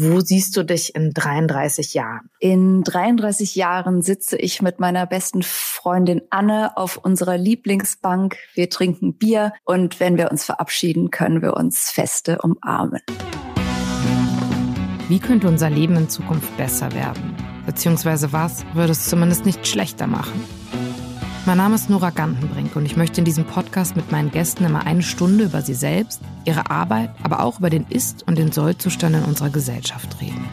Wo siehst du dich in 33 Jahren? In 33 Jahren sitze ich mit meiner besten Freundin Anne auf unserer Lieblingsbank. Wir trinken Bier und wenn wir uns verabschieden, können wir uns feste umarmen. Wie könnte unser Leben in Zukunft besser werden? Beziehungsweise was würde es zumindest nicht schlechter machen? Mein Name ist Nora Gantenbrink und ich möchte in diesem Podcast mit meinen Gästen immer eine Stunde über sie selbst, ihre Arbeit, aber auch über den Ist- und den Sollzustand in unserer Gesellschaft reden.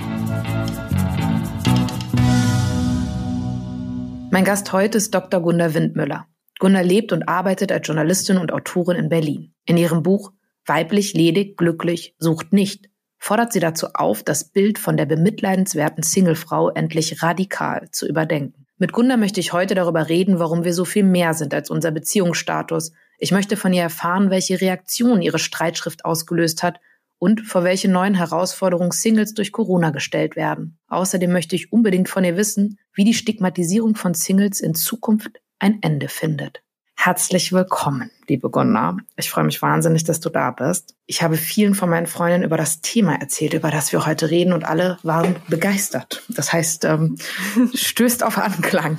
Mein Gast heute ist Dr. Gunda Windmüller. Gunda lebt und arbeitet als Journalistin und Autorin in Berlin. In ihrem Buch Weiblich, ledig, glücklich, sucht nicht fordert sie dazu auf, das Bild von der bemitleidenswerten Singlefrau endlich radikal zu überdenken. Mit Gunda möchte ich heute darüber reden, warum wir so viel mehr sind als unser Beziehungsstatus. Ich möchte von ihr erfahren, welche Reaktion ihre Streitschrift ausgelöst hat und vor welche neuen Herausforderungen Singles durch Corona gestellt werden. Außerdem möchte ich unbedingt von ihr wissen, wie die Stigmatisierung von Singles in Zukunft ein Ende findet. Herzlich willkommen, liebe Gunnar. Ich freue mich wahnsinnig, dass du da bist. Ich habe vielen von meinen Freundinnen über das Thema erzählt, über das wir heute reden und alle waren begeistert. Das heißt, ähm, stößt auf Anklang.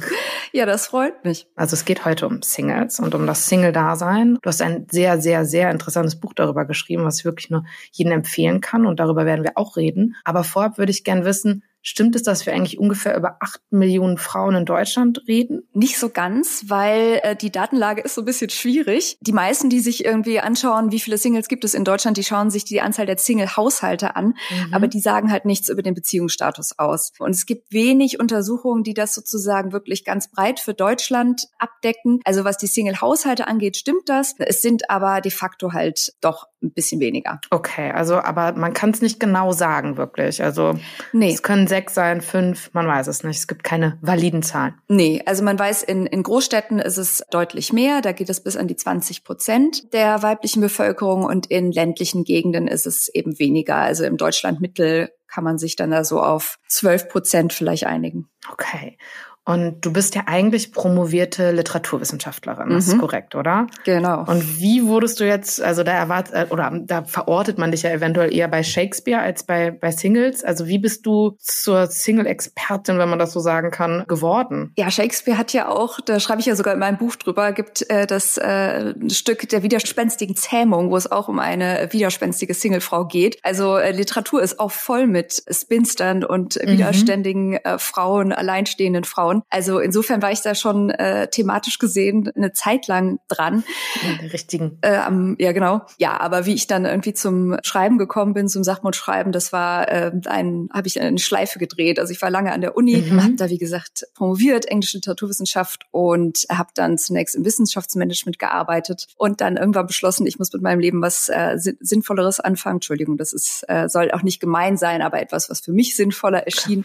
Ja, das freut mich. Also es geht heute um Singles und um das Single-Dasein. Du hast ein sehr, sehr, sehr interessantes Buch darüber geschrieben, was ich wirklich nur jedem empfehlen kann und darüber werden wir auch reden. Aber vorab würde ich gern wissen, Stimmt es, dass wir eigentlich ungefähr über acht Millionen Frauen in Deutschland reden? Nicht so ganz, weil äh, die Datenlage ist so ein bisschen schwierig. Die meisten, die sich irgendwie anschauen, wie viele Singles gibt es in Deutschland, die schauen sich die Anzahl der Single-Haushalte an, mhm. aber die sagen halt nichts über den Beziehungsstatus aus. Und es gibt wenig Untersuchungen, die das sozusagen wirklich ganz breit für Deutschland abdecken. Also was die Single-Haushalte angeht, stimmt das. Es sind aber de facto halt doch ein bisschen weniger. Okay, also aber man kann es nicht genau sagen, wirklich. Also nee. es können sechs sein, fünf, man weiß es nicht. Es gibt keine validen Zahlen. Nee, also man weiß, in, in Großstädten ist es deutlich mehr. Da geht es bis an die 20 Prozent der weiblichen Bevölkerung und in ländlichen Gegenden ist es eben weniger. Also im Deutschlandmittel kann man sich dann da so auf 12 Prozent vielleicht einigen. Okay. Und du bist ja eigentlich promovierte Literaturwissenschaftlerin, das mhm. ist korrekt, oder? Genau. Und wie wurdest du jetzt, also da erwartet, äh, oder da verortet man dich ja eventuell eher bei Shakespeare als bei, bei Singles. Also wie bist du zur Single-Expertin, wenn man das so sagen kann, geworden? Ja, Shakespeare hat ja auch, da schreibe ich ja sogar in meinem Buch drüber, gibt äh, das äh, Stück der widerspenstigen Zähmung, wo es auch um eine widerspenstige Singlefrau geht. Also äh, Literatur ist auch voll mit Spinstern und mhm. widerständigen äh, Frauen, alleinstehenden Frauen anschauen. Also insofern war ich da schon äh, thematisch gesehen eine Zeit lang dran. In der richtigen. Äh, am, ja, genau. Ja, aber wie ich dann irgendwie zum Schreiben gekommen bin, zum Sachmundschreiben, das war äh, ein, habe ich eine Schleife gedreht. Also ich war lange an der Uni, mhm. habe da wie gesagt promoviert, englische Literaturwissenschaft und habe dann zunächst im Wissenschaftsmanagement gearbeitet und dann irgendwann beschlossen, ich muss mit meinem Leben was äh, Sinnvolleres anfangen. Entschuldigung, das ist äh, soll auch nicht gemein sein, aber etwas, was für mich sinnvoller erschien.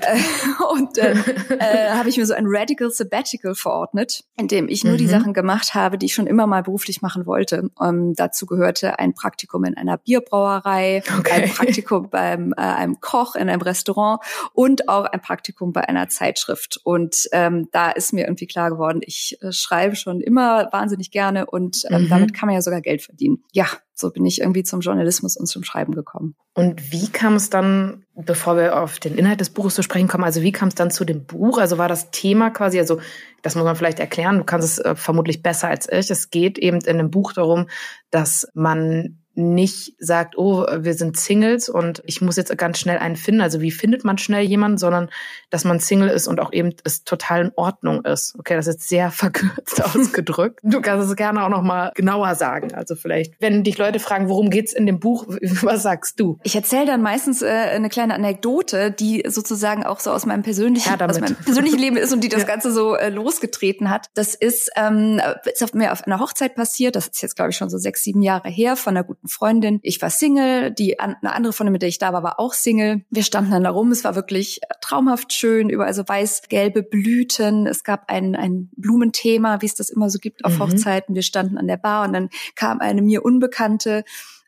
äh, und äh, äh, habe ich mir so ein Radical Sabbatical verordnet, in dem ich nur mhm. die Sachen gemacht habe, die ich schon immer mal beruflich machen wollte. Ähm, dazu gehörte ein Praktikum in einer Bierbrauerei, okay. ein Praktikum beim äh, einem Koch in einem Restaurant und auch ein Praktikum bei einer Zeitschrift. Und ähm, da ist mir irgendwie klar geworden, ich äh, schreibe schon immer wahnsinnig gerne und ähm, mhm. damit kann man ja sogar Geld verdienen. Ja, so bin ich irgendwie zum Journalismus und zum Schreiben gekommen. Und wie kam es dann, bevor wir auf den Inhalt des Buches zu sprechen kommen, also wie kam es dann zu dem Buch? Also war das Thema quasi, also das muss man vielleicht erklären, du kannst es äh, vermutlich besser als ich. Es geht eben in dem Buch darum, dass man nicht sagt, oh, wir sind Singles und ich muss jetzt ganz schnell einen finden. Also wie findet man schnell jemanden, sondern dass man Single ist und auch eben es total in Ordnung ist. Okay, das ist sehr verkürzt ausgedrückt. Du kannst es gerne auch noch mal genauer sagen. Also vielleicht, wenn dich Leute fragen, worum geht's in dem Buch, was sagst du? Ich erzähle dann meistens äh, eine kleine Anekdote, die sozusagen auch so aus meinem persönlichen, ja, aus meinem persönlichen Leben ist und die das ja. Ganze so äh, losgetreten hat. Das ist, ähm, ist auf mir auf einer Hochzeit passiert. Das ist jetzt glaube ich schon so sechs, sieben Jahre her von einer guten Freundin. Ich war Single, die eine andere Freundin, mit der ich da war, war auch Single. Wir standen dann da rum. Es war wirklich äh, traumhaft schön, überall so weiß-gelbe Blüten. Es gab ein, ein Blumenthema, wie es das immer so gibt auf mhm. Hochzeiten. Wir standen an der Bar und dann kam eine mir unbekannte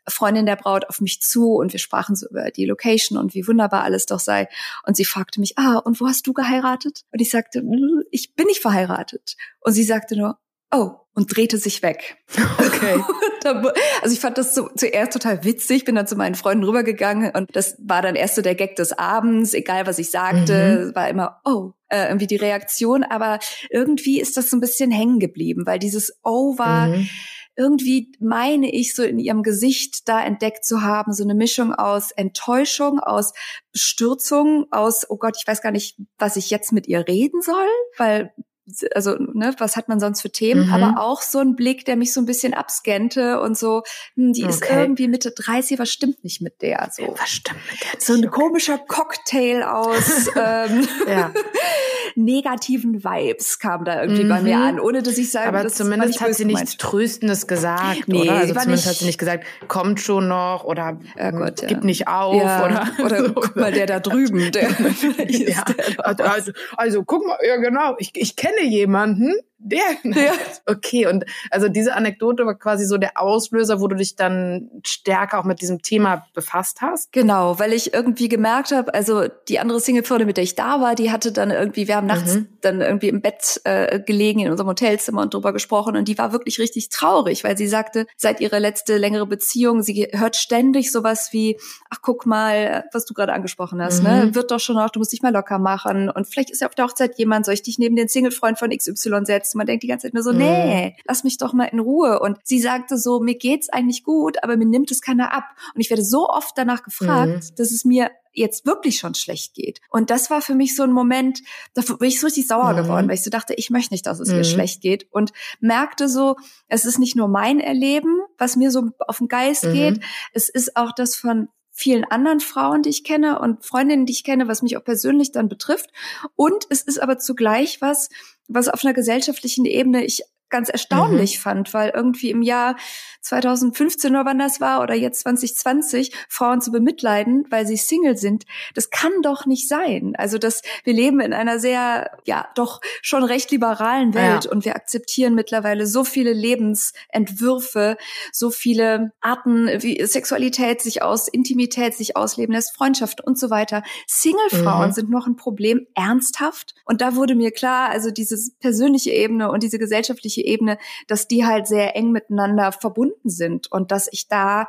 Freundin der Braut auf mich zu und wir sprachen so über die Location und wie wunderbar alles doch sei. Und sie fragte mich, ah, und wo hast du geheiratet? Und ich sagte, ich bin nicht verheiratet. Und sie sagte nur, oh, und drehte sich weg. Okay. also ich fand das so, zuerst total witzig, bin dann zu meinen Freunden rübergegangen und das war dann erst so der Gag des Abends, egal was ich sagte, mhm. war immer, oh, äh, irgendwie die Reaktion, aber irgendwie ist das so ein bisschen hängen geblieben, weil dieses Oh war mhm. irgendwie, meine ich, so in ihrem Gesicht da entdeckt zu haben, so eine Mischung aus Enttäuschung, aus Bestürzung, aus, oh Gott, ich weiß gar nicht, was ich jetzt mit ihr reden soll, weil also ne, was hat man sonst für Themen, mhm. aber auch so ein Blick, der mich so ein bisschen abscannte und so, hm, die okay. ist irgendwie Mitte 30, was stimmt nicht mit der? So, was stimmt mit der? So ein komischer Cocktail aus ähm, negativen Vibes kam da irgendwie mhm. bei mir mhm. an, ohne dass ich sage, aber zumindest hat sie nichts Tröstendes gesagt, nee, oder? Also zumindest hat sie nicht gesagt, kommt schon noch oder ja, Gott, gib ja. nicht auf ja. oder oder so. guck mal der da drüben, der, ja. der also, also guck mal, ja genau, ich, ich kenne jemanden, der. Ja. Okay, und also diese Anekdote war quasi so der Auslöser, wo du dich dann stärker auch mit diesem Thema befasst hast. Genau, weil ich irgendwie gemerkt habe, also die andere Singlefreundin, mit der ich da war, die hatte dann irgendwie, wir haben nachts mhm. dann irgendwie im Bett äh, gelegen in unserem Hotelzimmer und drüber gesprochen und die war wirklich richtig traurig, weil sie sagte, seit ihrer letzte längere Beziehung, sie hört ständig sowas wie, ach guck mal, was du gerade angesprochen hast, ne? mhm. ne, wird doch schon noch, du musst dich mal locker machen und vielleicht ist ja auf der Hochzeit jemand, soll ich dich neben den Singlefreund von XY setzen? Und man denkt die ganze Zeit nur so, mhm. nee, lass mich doch mal in Ruhe. Und sie sagte so, mir geht's eigentlich gut, aber mir nimmt es keiner ab. Und ich werde so oft danach gefragt, mhm. dass es mir jetzt wirklich schon schlecht geht. Und das war für mich so ein Moment, da bin ich so richtig sauer mhm. geworden, weil ich so dachte, ich möchte nicht, dass es mhm. ihr schlecht geht. Und merkte so, es ist nicht nur mein Erleben, was mir so auf den Geist mhm. geht, es ist auch das von vielen anderen Frauen, die ich kenne und Freundinnen, die ich kenne, was mich auch persönlich dann betrifft. Und es ist aber zugleich was, was auf einer gesellschaftlichen Ebene ich ganz erstaunlich mhm. fand, weil irgendwie im Jahr 2015 oder wann das war oder jetzt 2020 Frauen zu bemitleiden, weil sie Single sind, das kann doch nicht sein. Also dass wir leben in einer sehr, ja, doch schon recht liberalen Welt ja. und wir akzeptieren mittlerweile so viele Lebensentwürfe, so viele Arten, wie Sexualität sich aus, Intimität sich ausleben lässt, Freundschaft und so weiter. Single-Frauen mhm. sind noch ein Problem, ernsthaft. Und da wurde mir klar, also diese persönliche Ebene und diese gesellschaftliche Ebene, dass die halt sehr eng miteinander verbunden sind und dass ich da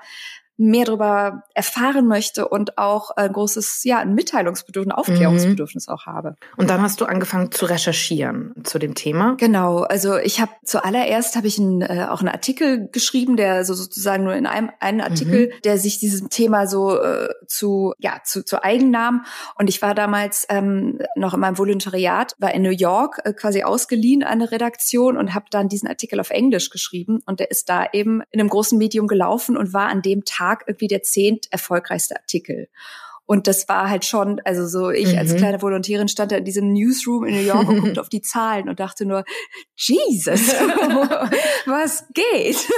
mehr darüber erfahren möchte und auch ein großes, ja, ein Mitteilungsbedürfnis, Aufklärungsbedürfnis mhm. auch habe. Und dann hast du angefangen zu recherchieren zu dem Thema? Genau, also ich habe zuallererst habe ich ein, äh, auch einen Artikel geschrieben, der so sozusagen nur in einem einen Artikel, mhm. der sich diesem Thema so äh, zu ja zu, zu eigen nahm. Und ich war damals ähm, noch in meinem Volontariat, war in New York äh, quasi ausgeliehen an eine Redaktion und habe dann diesen Artikel auf Englisch geschrieben und der ist da eben in einem großen Medium gelaufen und war an dem Tag Tag irgendwie der zehnt erfolgreichste Artikel. Und das war halt schon, also so ich mhm. als kleine Volontärin stand da in diesem Newsroom in New York und guckte auf die Zahlen und dachte nur, Jesus, was geht?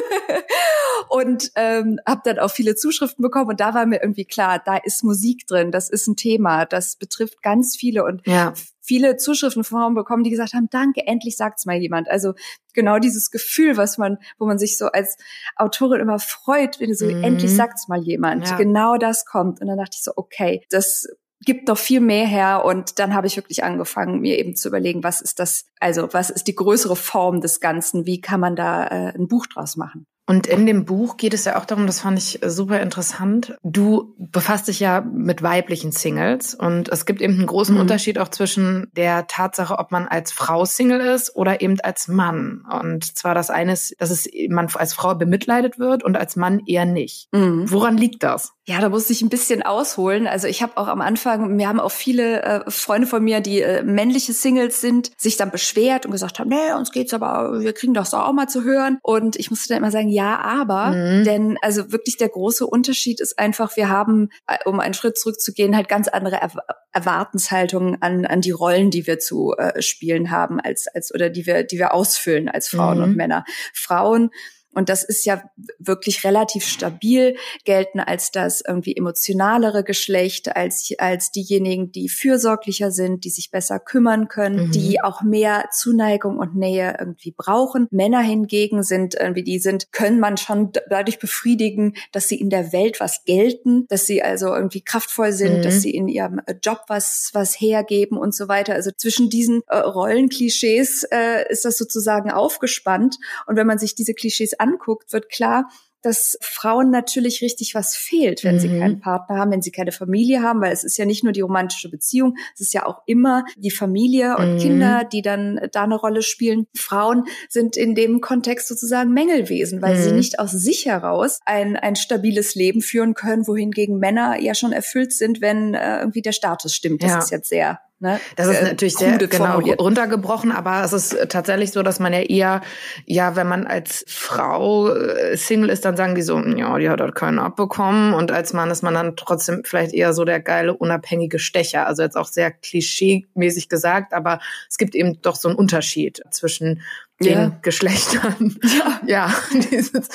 und ähm, habe dann auch viele Zuschriften bekommen und da war mir irgendwie klar, da ist Musik drin, das ist ein Thema, das betrifft ganz viele und ja viele Zuschriften von Frauen bekommen, die gesagt haben, danke, endlich sagt's mal jemand. Also genau dieses Gefühl, was man, wo man sich so als Autorin immer freut, wenn so mhm. endlich sagt's mal jemand. Ja. Genau das kommt. Und dann dachte ich so, okay, das gibt doch viel mehr her und dann habe ich wirklich angefangen, mir eben zu überlegen, was ist das, also was ist die größere Form des Ganzen, wie kann man da äh, ein Buch draus machen? Und in dem Buch geht es ja auch darum, das fand ich super interessant. Du befasst dich ja mit weiblichen Singles und es gibt eben einen großen mhm. Unterschied auch zwischen der Tatsache, ob man als Frau Single ist oder eben als Mann. Und zwar das eine ist, dass es man als Frau bemitleidet wird und als Mann eher nicht. Mhm. Woran liegt das? Ja, da muss ich ein bisschen ausholen. Also ich habe auch am Anfang, mir haben auch viele äh, Freunde von mir, die äh, männliche Singles sind, sich dann beschwert und gesagt haben, nee, uns geht's aber, wir kriegen das auch mal zu hören. Und ich musste dann immer sagen, ja, aber, mhm. denn also wirklich der große Unterschied ist einfach, wir haben, äh, um einen Schritt zurückzugehen, halt ganz andere er Erwartenshaltungen an, an die Rollen, die wir zu äh, spielen haben als, als, oder die wir, die wir ausfüllen als Frauen mhm. und Männer. Frauen und das ist ja wirklich relativ stabil, gelten als das irgendwie emotionalere Geschlecht, als, als diejenigen, die fürsorglicher sind, die sich besser kümmern können, mhm. die auch mehr Zuneigung und Nähe irgendwie brauchen. Männer hingegen sind irgendwie, die sind, können man schon dadurch befriedigen, dass sie in der Welt was gelten, dass sie also irgendwie kraftvoll sind, mhm. dass sie in ihrem äh, Job was, was hergeben und so weiter. Also zwischen diesen äh, Rollenklischees äh, ist das sozusagen aufgespannt. Und wenn man sich diese Klischees anguckt, wird klar, dass Frauen natürlich richtig was fehlt, wenn mhm. sie keinen Partner haben, wenn sie keine Familie haben, weil es ist ja nicht nur die romantische Beziehung, es ist ja auch immer die Familie und mhm. Kinder, die dann da eine Rolle spielen. Frauen sind in dem Kontext sozusagen Mängelwesen, weil mhm. sie nicht aus sich heraus ein, ein stabiles Leben führen können, wohingegen Männer ja schon erfüllt sind, wenn äh, irgendwie der Status stimmt. Das ja. ist jetzt sehr Ne? Das ist äh, natürlich sehr genau runtergebrochen, aber es ist tatsächlich so, dass man ja eher, ja, wenn man als Frau äh, Single ist, dann sagen die so, ja, die hat halt keinen abbekommen und als Mann ist man dann trotzdem vielleicht eher so der geile, unabhängige Stecher. Also jetzt auch sehr klischee-mäßig gesagt, aber es gibt eben doch so einen Unterschied zwischen den ja. Geschlechtern. Ja. ja, dieses,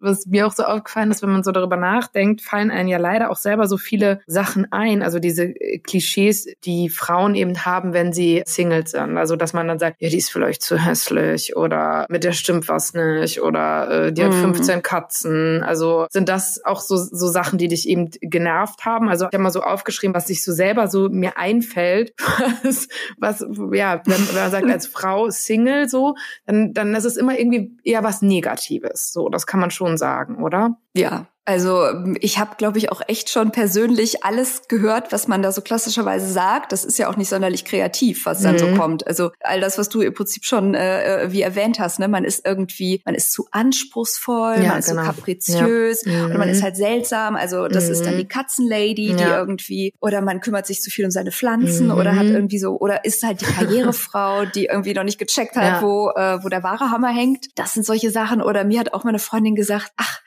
was mir auch so aufgefallen ist, wenn man so darüber nachdenkt, fallen einem ja leider auch selber so viele Sachen ein. Also diese äh, Klischees, die Frauen eben haben, wenn sie Singles sind. Also dass man dann sagt, ja, die ist vielleicht zu hässlich oder mit der stimmt was nicht oder äh, die hat 15 mhm. Katzen. Also sind das auch so, so Sachen, die dich eben genervt haben? Also ich habe mal so aufgeschrieben, was sich so selber so mir einfällt, was, was ja, wenn, wenn man sagt, als Frau Single so, dann, dann ist es immer irgendwie eher was Negatives. So, das kann man schon sagen, oder? Ja, also ich habe, glaube ich, auch echt schon persönlich alles gehört, was man da so klassischerweise sagt. Das ist ja auch nicht sonderlich kreativ, was dann mhm. so kommt. Also all das, was du im Prinzip schon äh, äh, wie erwähnt hast, ne, man ist irgendwie, man ist zu anspruchsvoll, ja, man ist genau. so kapriziös ja. mhm. und man ist halt seltsam. Also das mhm. ist dann die mhm. Katzenlady, ja. die irgendwie oder man kümmert sich zu viel um seine Pflanzen oder hat mhm. irgendwie so oder ist halt die Karrierefrau, die irgendwie noch nicht gecheckt hat, wo äh, wo der wahre Hammer hängt. Das sind solche Sachen. Oder mir hat auch meine Freundin gesagt, ach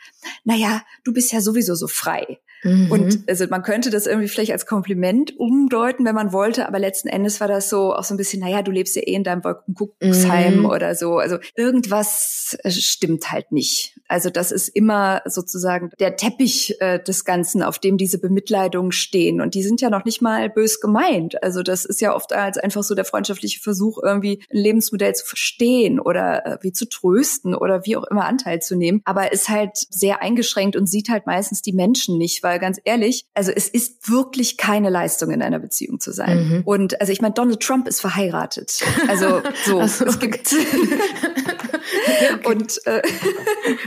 naja, du bist ja sowieso so frei. Mhm. Und also man könnte das irgendwie vielleicht als Kompliment umdeuten, wenn man wollte, aber letzten Endes war das so auch so ein bisschen, naja, du lebst ja eh in deinem Wolkenkuckucksheim mhm. oder so. Also irgendwas äh, stimmt halt nicht. Also das ist immer sozusagen der Teppich äh, des Ganzen, auf dem diese Bemitleidungen stehen. Und die sind ja noch nicht mal bös gemeint. Also das ist ja oft als einfach so der freundschaftliche Versuch, irgendwie ein Lebensmodell zu verstehen oder äh, wie zu trösten oder wie auch immer Anteil zu nehmen. Aber ist halt sehr eingeschränkt und sieht halt meistens die Menschen nicht, weil ganz ehrlich, also es ist wirklich keine Leistung in einer Beziehung zu sein. Mhm. Und also ich meine, Donald Trump ist verheiratet. Also so, so es gibt und äh,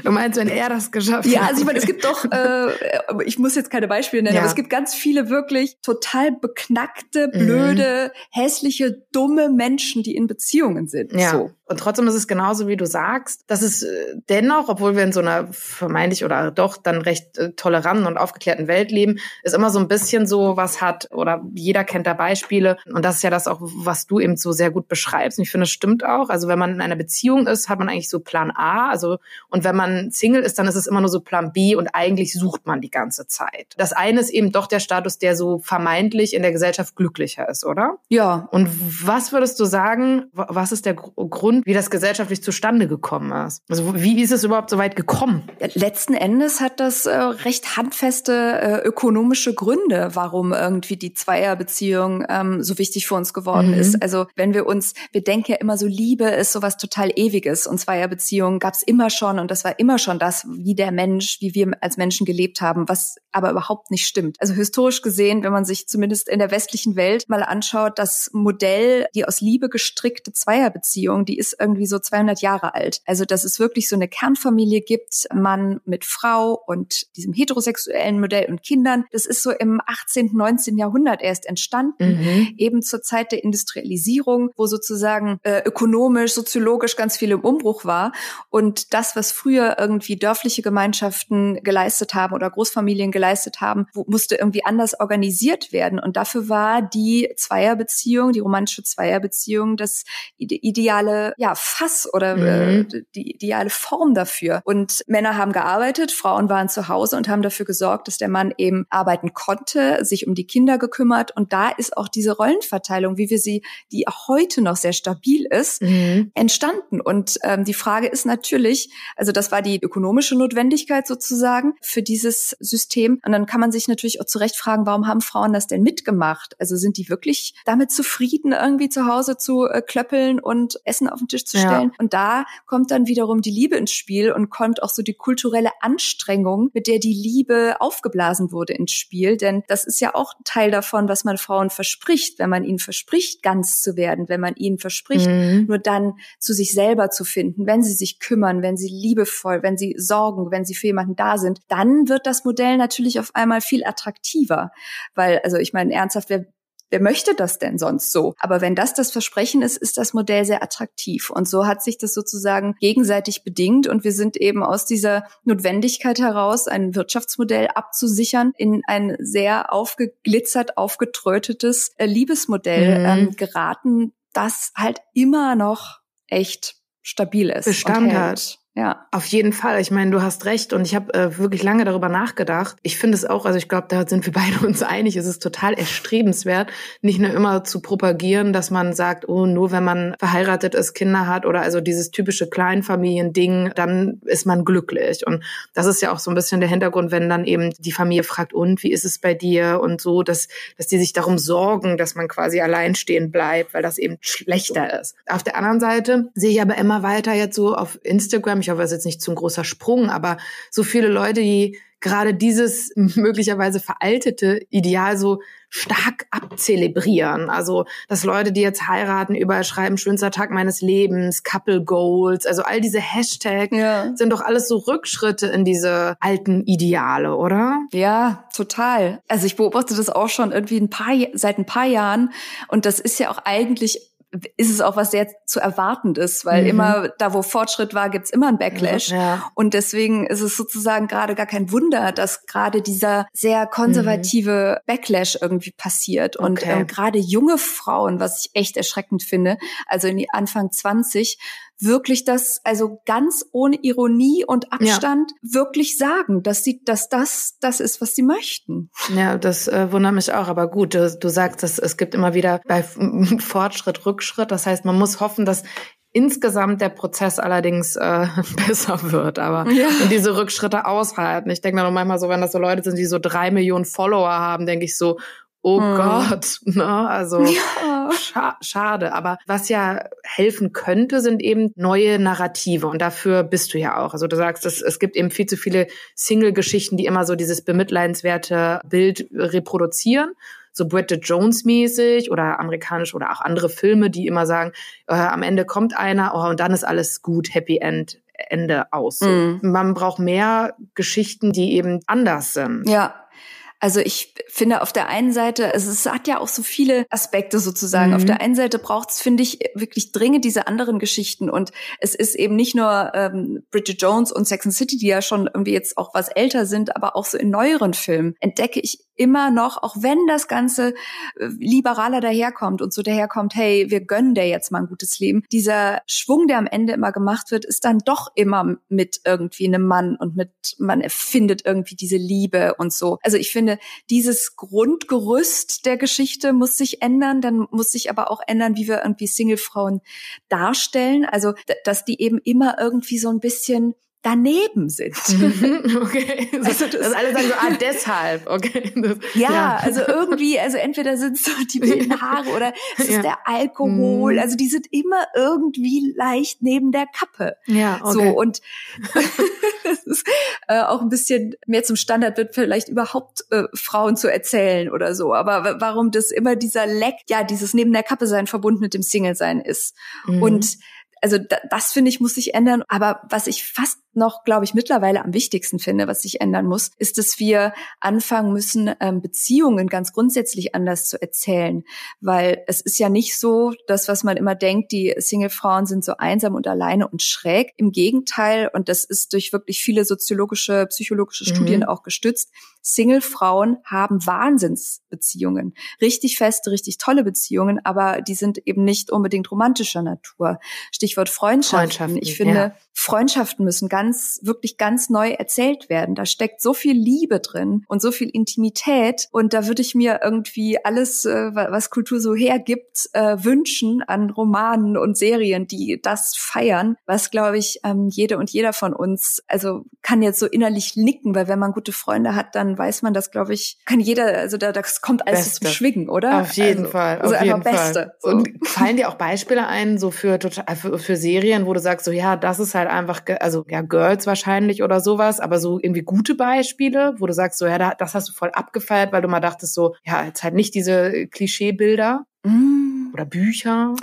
du meinst, wenn er das geschafft hat? Ja, also ich meine, es gibt doch, äh, ich muss jetzt keine Beispiele nennen, ja. aber es gibt ganz viele wirklich total beknackte, blöde, mhm. hässliche, dumme Menschen, die in Beziehungen sind. Ja. So. Und trotzdem ist es genauso, wie du sagst, dass es äh, dennoch, obwohl wir in so einer vermeintlich oder doch dann recht äh, toleranten und aufgeklärten Welt leben, ist immer so ein bisschen so was hat oder jeder kennt da Beispiele. Und das ist ja das auch, was du eben so sehr gut beschreibst. Und ich finde, es stimmt auch. Also wenn man in einer Beziehung ist, hat man eigentlich so Plan A. Also, und wenn man Single ist, dann ist es immer nur so Plan B und eigentlich sucht man die ganze Zeit. Das eine ist eben doch der Status, der so vermeintlich in der Gesellschaft glücklicher ist, oder? Ja. Und was würdest du sagen, was ist der Grund, Grund, wie das gesellschaftlich zustande gekommen ist. Also wie ist es überhaupt so weit gekommen? Letzten Endes hat das äh, recht handfeste äh, ökonomische Gründe, warum irgendwie die Zweierbeziehung ähm, so wichtig für uns geworden mhm. ist. Also wenn wir uns, wir denken ja immer so, Liebe ist sowas total Ewiges und Zweierbeziehungen gab es immer schon und das war immer schon das, wie der Mensch, wie wir als Menschen gelebt haben, was aber überhaupt nicht stimmt. Also historisch gesehen, wenn man sich zumindest in der westlichen Welt mal anschaut, das Modell, die aus Liebe gestrickte Zweierbeziehung, die ist ist irgendwie so 200 Jahre alt. Also, dass es wirklich so eine Kernfamilie gibt, Mann mit Frau und diesem heterosexuellen Modell und Kindern. Das ist so im 18., 19. Jahrhundert erst entstanden, mhm. eben zur Zeit der Industrialisierung, wo sozusagen äh, ökonomisch, soziologisch ganz viel im Umbruch war. Und das, was früher irgendwie dörfliche Gemeinschaften geleistet haben oder Großfamilien geleistet haben, musste irgendwie anders organisiert werden. Und dafür war die Zweierbeziehung, die romantische Zweierbeziehung, das ideale ja, Fass oder äh, mhm. äh, die ideale Form dafür. Und Männer haben gearbeitet, Frauen waren zu Hause und haben dafür gesorgt, dass der Mann eben arbeiten konnte, sich um die Kinder gekümmert. Und da ist auch diese Rollenverteilung, wie wir sie, die auch heute noch sehr stabil ist, mhm. entstanden. Und ähm, die Frage ist natürlich, also das war die ökonomische Notwendigkeit sozusagen für dieses System. Und dann kann man sich natürlich auch zu Recht fragen, warum haben Frauen das denn mitgemacht? Also sind die wirklich damit zufrieden, irgendwie zu Hause zu äh, klöppeln und Essen auf den Tisch zu stellen. Ja. Und da kommt dann wiederum die Liebe ins Spiel und kommt auch so die kulturelle Anstrengung, mit der die Liebe aufgeblasen wurde ins Spiel. Denn das ist ja auch Teil davon, was man Frauen verspricht, wenn man ihnen verspricht, ganz zu werden, wenn man ihnen verspricht, mhm. nur dann zu sich selber zu finden, wenn sie sich kümmern, wenn sie liebevoll, wenn sie sorgen, wenn sie für jemanden da sind, dann wird das Modell natürlich auf einmal viel attraktiver. Weil, also ich meine, ernsthaft, wer, Wer möchte das denn sonst so? Aber wenn das das Versprechen ist, ist das Modell sehr attraktiv. Und so hat sich das sozusagen gegenseitig bedingt. Und wir sind eben aus dieser Notwendigkeit heraus, ein Wirtschaftsmodell abzusichern, in ein sehr aufgeglitzert, aufgetrötetes äh, Liebesmodell mhm. ähm, geraten, das halt immer noch echt stabil ist. Bestand hat. Ja. Auf jeden Fall. Ich meine, du hast recht und ich habe äh, wirklich lange darüber nachgedacht. Ich finde es auch, also ich glaube, da sind wir beide uns einig, es ist total erstrebenswert, nicht nur immer zu propagieren, dass man sagt, oh, nur wenn man verheiratet ist, Kinder hat oder also dieses typische Kleinfamiliending, dann ist man glücklich. Und das ist ja auch so ein bisschen der Hintergrund, wenn dann eben die Familie fragt, und wie ist es bei dir und so, dass, dass die sich darum sorgen, dass man quasi alleinstehen bleibt, weil das eben schlechter ist. Auf der anderen Seite sehe ich aber immer weiter jetzt so auf Instagram, ich hoffe, es ist jetzt nicht zu ein großer Sprung, aber so viele Leute, die gerade dieses möglicherweise veraltete Ideal so stark abzelebrieren. Also, dass Leute, die jetzt heiraten, überall schreiben, schönster Tag meines Lebens, Couple Goals, also all diese Hashtags ja. sind doch alles so Rückschritte in diese alten Ideale, oder? Ja, total. Also ich beobachte das auch schon irgendwie ein paar, seit ein paar Jahren und das ist ja auch eigentlich ist es auch was sehr zu erwartendes, weil mhm. immer da, wo Fortschritt war, gibt's immer ein Backlash. Ja. Und deswegen ist es sozusagen gerade gar kein Wunder, dass gerade dieser sehr konservative mhm. Backlash irgendwie passiert. Und okay. ähm, gerade junge Frauen, was ich echt erschreckend finde, also in die Anfang 20, wirklich das, also ganz ohne Ironie und Abstand ja. wirklich sagen, dass sie, dass das das ist, was sie möchten. Ja, das äh, wundert mich auch. Aber gut, du, du sagst, dass es gibt immer wieder bei Fortschritt Rückschritt. Das heißt, man muss hoffen, dass insgesamt der Prozess allerdings äh, besser wird, aber ja. und diese Rückschritte aushalten. Ich denke mir noch manchmal so, wenn das so Leute sind, die so drei Millionen Follower haben, denke ich so, oh hm. Gott, ne? Also ja. scha schade. Aber was ja helfen könnte, sind eben neue Narrative. Und dafür bist du ja auch. Also du sagst, es, es gibt eben viel zu viele Single-Geschichten, die immer so dieses bemitleidenswerte Bild reproduzieren so Bridget Jones mäßig oder amerikanisch oder auch andere Filme, die immer sagen, äh, am Ende kommt einer oh, und dann ist alles gut, Happy End, Ende aus. Mm. Man braucht mehr Geschichten, die eben anders sind. Ja, also ich finde auf der einen Seite, also es hat ja auch so viele Aspekte sozusagen. Mhm. Auf der einen Seite braucht es, finde ich, wirklich dringend diese anderen Geschichten. Und es ist eben nicht nur ähm, Bridget Jones und Sex and City, die ja schon irgendwie jetzt auch was älter sind, aber auch so in neueren Filmen entdecke ich immer noch, auch wenn das Ganze äh, liberaler daherkommt und so daherkommt, hey, wir gönnen der jetzt mal ein gutes Leben. Dieser Schwung, der am Ende immer gemacht wird, ist dann doch immer mit irgendwie einem Mann und mit, man erfindet irgendwie diese Liebe und so. Also ich finde, dieses Grundgerüst der Geschichte muss sich ändern, dann muss sich aber auch ändern, wie wir irgendwie Singlefrauen darstellen. Also, dass die eben immer irgendwie so ein bisschen daneben sind. Okay. Also das, also alle sagen so, ah, deshalb, okay. Das, ja, ja, also irgendwie, also entweder sind es so die wilden Haare oder es ist ja. der Alkohol. Mhm. Also die sind immer irgendwie leicht neben der Kappe. Ja, okay. So und das ist äh, auch ein bisschen mehr zum Standard wird vielleicht überhaupt äh, Frauen zu erzählen oder so. Aber warum das immer dieser Leck, ja, dieses neben der Kappe sein verbunden mit dem Single sein ist. Mhm. Und also das finde ich muss sich ändern. Aber was ich fast noch, glaube ich, mittlerweile am wichtigsten finde, was sich ändern muss, ist, dass wir anfangen müssen, ähm, Beziehungen ganz grundsätzlich anders zu erzählen. Weil es ist ja nicht so, das, was man immer denkt, die Single-Frauen sind so einsam und alleine und schräg. Im Gegenteil, und das ist durch wirklich viele soziologische, psychologische mhm. Studien auch gestützt, Single-Frauen haben Wahnsinnsbeziehungen. Richtig feste, richtig tolle Beziehungen, aber die sind eben nicht unbedingt romantischer Natur. Stichwort Freundschaften. Freundschaften ich finde, ja. Freundschaften müssen ganz, wirklich ganz neu erzählt werden. Da steckt so viel Liebe drin und so viel Intimität. Und da würde ich mir irgendwie alles, äh, was Kultur so hergibt, äh, wünschen an Romanen und Serien, die das feiern, was, glaube ich, ähm, jede und jeder von uns, also kann jetzt so innerlich nicken, weil wenn man gute Freunde hat, dann weiß man das, glaube ich, kann jeder, also da, das kommt alles Beste. zum Schwingen, oder? Auf jeden also, Fall. Also jeden Beste. Fall. So. Und fallen dir auch Beispiele ein, so für, für, für Serien, wo du sagst, so ja, das ist halt einfach, also ja, Girls wahrscheinlich oder sowas, aber so irgendwie gute Beispiele, wo du sagst, so ja, das hast du voll abgefeiert, weil du mal dachtest, so, ja, jetzt halt nicht diese Klischeebilder. Mm oder Bücher?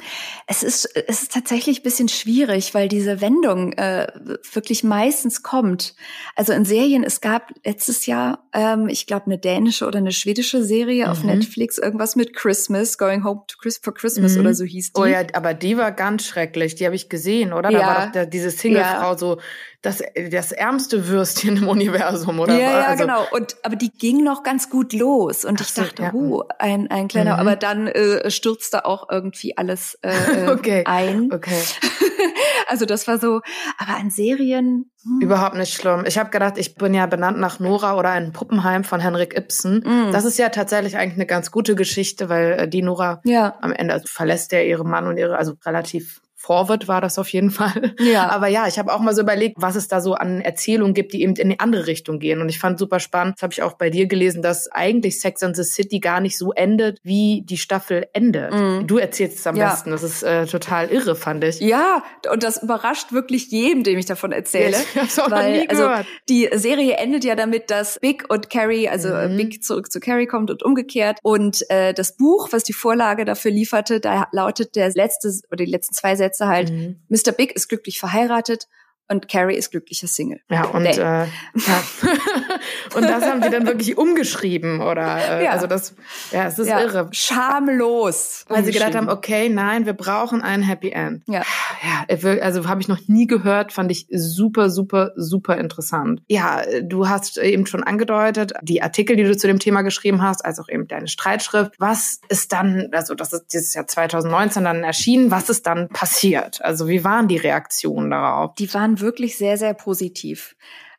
Es ist, es ist tatsächlich ein bisschen schwierig, weil diese Wendung äh, wirklich meistens kommt. Also in Serien, es gab letztes Jahr, ähm, ich glaube, eine dänische oder eine schwedische Serie mhm. auf Netflix, irgendwas mit Christmas, Going Home to Chris for Christmas mhm. oder so hieß die. Oh ja, aber die war ganz schrecklich. Die habe ich gesehen, oder? Da ja. war doch der, diese Singlefrau ja. so das, das ärmste Würstchen im Universum, oder? Ja, ja, also, genau. Und aber die ging noch ganz gut los und ich so, dachte, ja. huh, ein ein kleiner, mhm. aber dann äh, stürzte auch irgendwie alles äh, äh okay. ein. Okay. also das war so, aber an Serien hm. überhaupt nicht schlimm. Ich habe gedacht, ich bin ja benannt nach Nora oder ein Puppenheim von Henrik Ibsen. Mhm. Das ist ja tatsächlich eigentlich eine ganz gute Geschichte, weil äh, die Nora ja. am Ende also verlässt ja ihre Mann und ihre, also relativ Forward war das auf jeden Fall. Ja. Aber ja, ich habe auch mal so überlegt, was es da so an Erzählungen gibt, die eben in die andere Richtung gehen. Und ich fand super spannend, das habe ich auch bei dir gelesen, dass eigentlich Sex and the City gar nicht so endet, wie die Staffel endet. Mhm. Du erzählst es am ja. besten. Das ist äh, total irre, fand ich. Ja, und das überrascht wirklich jedem, dem ich davon erzähle. Ich hab's auch weil, noch nie also, gehört. Also, die Serie endet ja damit, dass Big und Carrie, also äh, mhm. Big zurück zu Carrie kommt und umgekehrt. Und äh, das Buch, was die Vorlage dafür lieferte, da lautet der letzte oder die letzten zwei Sätze Sätze halt, mhm. Mr. Big ist glücklich verheiratet und Carrie ist glücklicher Single. Ja, und, äh, ja. und das haben die dann wirklich umgeschrieben, oder? Äh, ja. Also das, ja, es ist ja. irre. Schamlos. Weil sie gedacht haben, okay, nein, wir brauchen ein Happy End. Ja. Ja, also habe ich noch nie gehört, fand ich super, super, super interessant. Ja, du hast eben schon angedeutet, die Artikel, die du zu dem Thema geschrieben hast, als auch eben deine Streitschrift. Was ist dann, also das ist dieses Jahr 2019 dann erschienen, was ist dann passiert? Also wie waren die Reaktionen darauf? Die waren wirklich sehr, sehr positiv.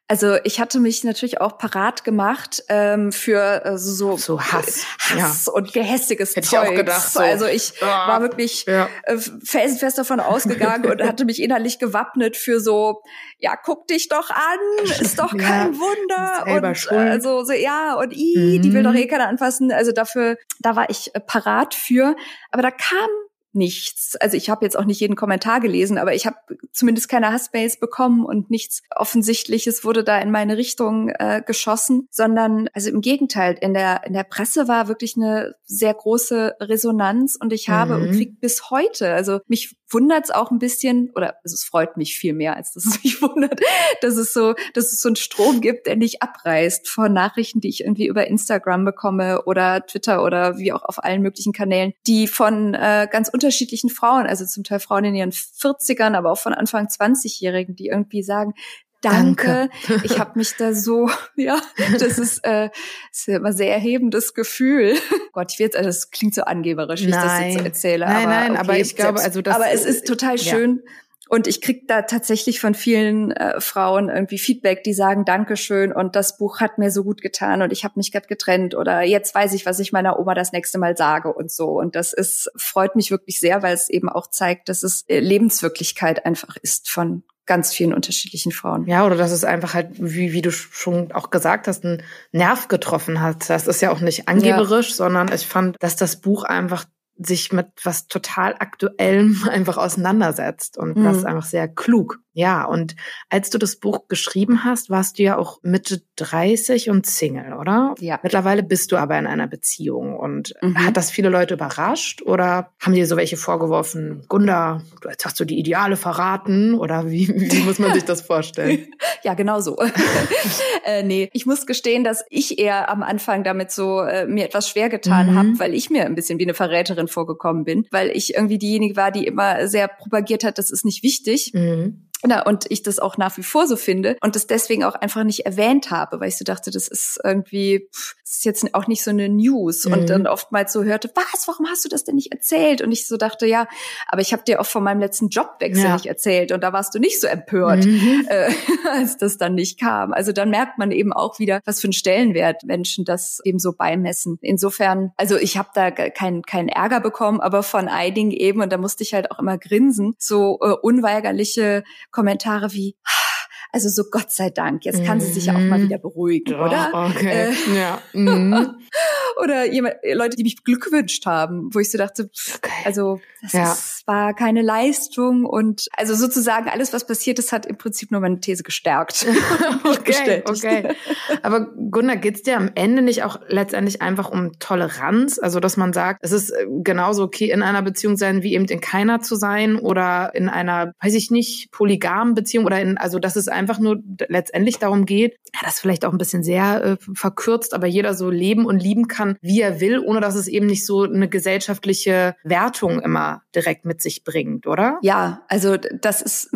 Also ich hatte mich natürlich auch parat gemacht ähm, für äh, so, so Hass, Hass ja. und gehässiges Hätte Zeugs. Ich auch gedacht, so. Also ich ah, war wirklich ja. äh, felsenfest davon ausgegangen und hatte mich innerlich gewappnet für so, ja, guck dich doch an, ist doch kein ja, Wunder. Und schuld. also so, ja, und i, mhm. die will doch eh keiner anfassen. Also dafür, da war ich äh, parat für. Aber da kam nichts. Also ich habe jetzt auch nicht jeden Kommentar gelesen, aber ich habe zumindest keine Hassmails bekommen und nichts Offensichtliches wurde da in meine Richtung äh, geschossen, sondern also im Gegenteil, in der in der Presse war wirklich eine sehr große Resonanz und ich habe mhm. und krieg bis heute, also mich wundert es auch ein bisschen, oder also es freut mich viel mehr, als dass es mich wundert, dass es so, dass es so einen Strom gibt, der nicht abreißt von Nachrichten, die ich irgendwie über Instagram bekomme oder Twitter oder wie auch auf allen möglichen Kanälen, die von äh, ganz unterschiedlichen Frauen, also zum Teil Frauen in ihren 40ern, aber auch von Anfang 20-Jährigen, die irgendwie sagen, Danke. Danke. Ich habe mich da so, ja, das ist, äh, das ist ja immer sehr erhebendes Gefühl. Gott, ich will jetzt, also das klingt so angeberisch, wie ich das jetzt erzähle. Nein, aber nein, okay, aber ich glaube, also das. Aber es ist total schön. Ja. Und ich krieg da tatsächlich von vielen äh, Frauen irgendwie Feedback, die sagen Dankeschön und das Buch hat mir so gut getan und ich habe mich gerade getrennt oder jetzt weiß ich, was ich meiner Oma das nächste Mal sage und so. Und das ist freut mich wirklich sehr, weil es eben auch zeigt, dass es äh, Lebenswirklichkeit einfach ist von ganz vielen unterschiedlichen Frauen. Ja, oder dass es einfach halt, wie, wie du schon auch gesagt hast, einen Nerv getroffen hat. Das ist ja auch nicht angeberisch, ja. sondern ich fand, dass das Buch einfach sich mit was total Aktuellem einfach auseinandersetzt und mhm. das ist einfach sehr klug. Ja, und als du das Buch geschrieben hast, warst du ja auch Mitte 30 und Single, oder? Ja. Mittlerweile bist du aber in einer Beziehung und mhm. hat das viele Leute überrascht oder haben dir so welche vorgeworfen, Gunda, du hast du die Ideale verraten oder wie, wie muss man sich das vorstellen? ja, genau so. äh, nee, ich muss gestehen, dass ich eher am Anfang damit so äh, mir etwas schwer getan mhm. habe, weil ich mir ein bisschen wie eine Verräterin vorgekommen bin, weil ich irgendwie diejenige war, die immer sehr propagiert hat, das ist nicht wichtig. Mhm. Na, und ich das auch nach wie vor so finde und das deswegen auch einfach nicht erwähnt habe, weil ich so dachte, das ist irgendwie, pff, das ist jetzt auch nicht so eine News mhm. und dann oftmals so hörte, was, warum hast du das denn nicht erzählt? Und ich so dachte, ja, aber ich habe dir auch von meinem letzten Jobwechsel ja. nicht erzählt und da warst du nicht so empört, mhm. äh, als das dann nicht kam. Also dann merkt man eben auch wieder, was für einen Stellenwert Menschen das eben so beimessen. Insofern, also ich habe da keinen keinen Ärger bekommen, aber von einigen eben und da musste ich halt auch immer grinsen, so äh, unweigerliche Kommentare wie, also so Gott sei Dank, jetzt kann sie sich ja auch mal mhm. wieder beruhigen, ja, oder? Okay. Äh, ja. Mhm. oder jemand, Leute, die mich Glück gewünscht haben, wo ich so dachte, okay. also das ja. ist, war keine Leistung und also sozusagen alles, was passiert ist, hat im Prinzip nur meine These gestärkt. okay, okay. Aber Gunnar, geht's dir am Ende nicht auch letztendlich einfach um Toleranz? Also, dass man sagt, es ist äh, genauso okay, in einer Beziehung sein, wie eben in keiner zu sein oder in einer, weiß ich nicht, polygamen Beziehung oder in, also, dass es einfach nur letztendlich darum geht, ja, das vielleicht auch ein bisschen sehr äh, verkürzt, aber jeder so leben und lieben kann, wie er will, ohne dass es eben nicht so eine gesellschaftliche Wertung immer direkt mit sich bringt, oder? Ja, also das ist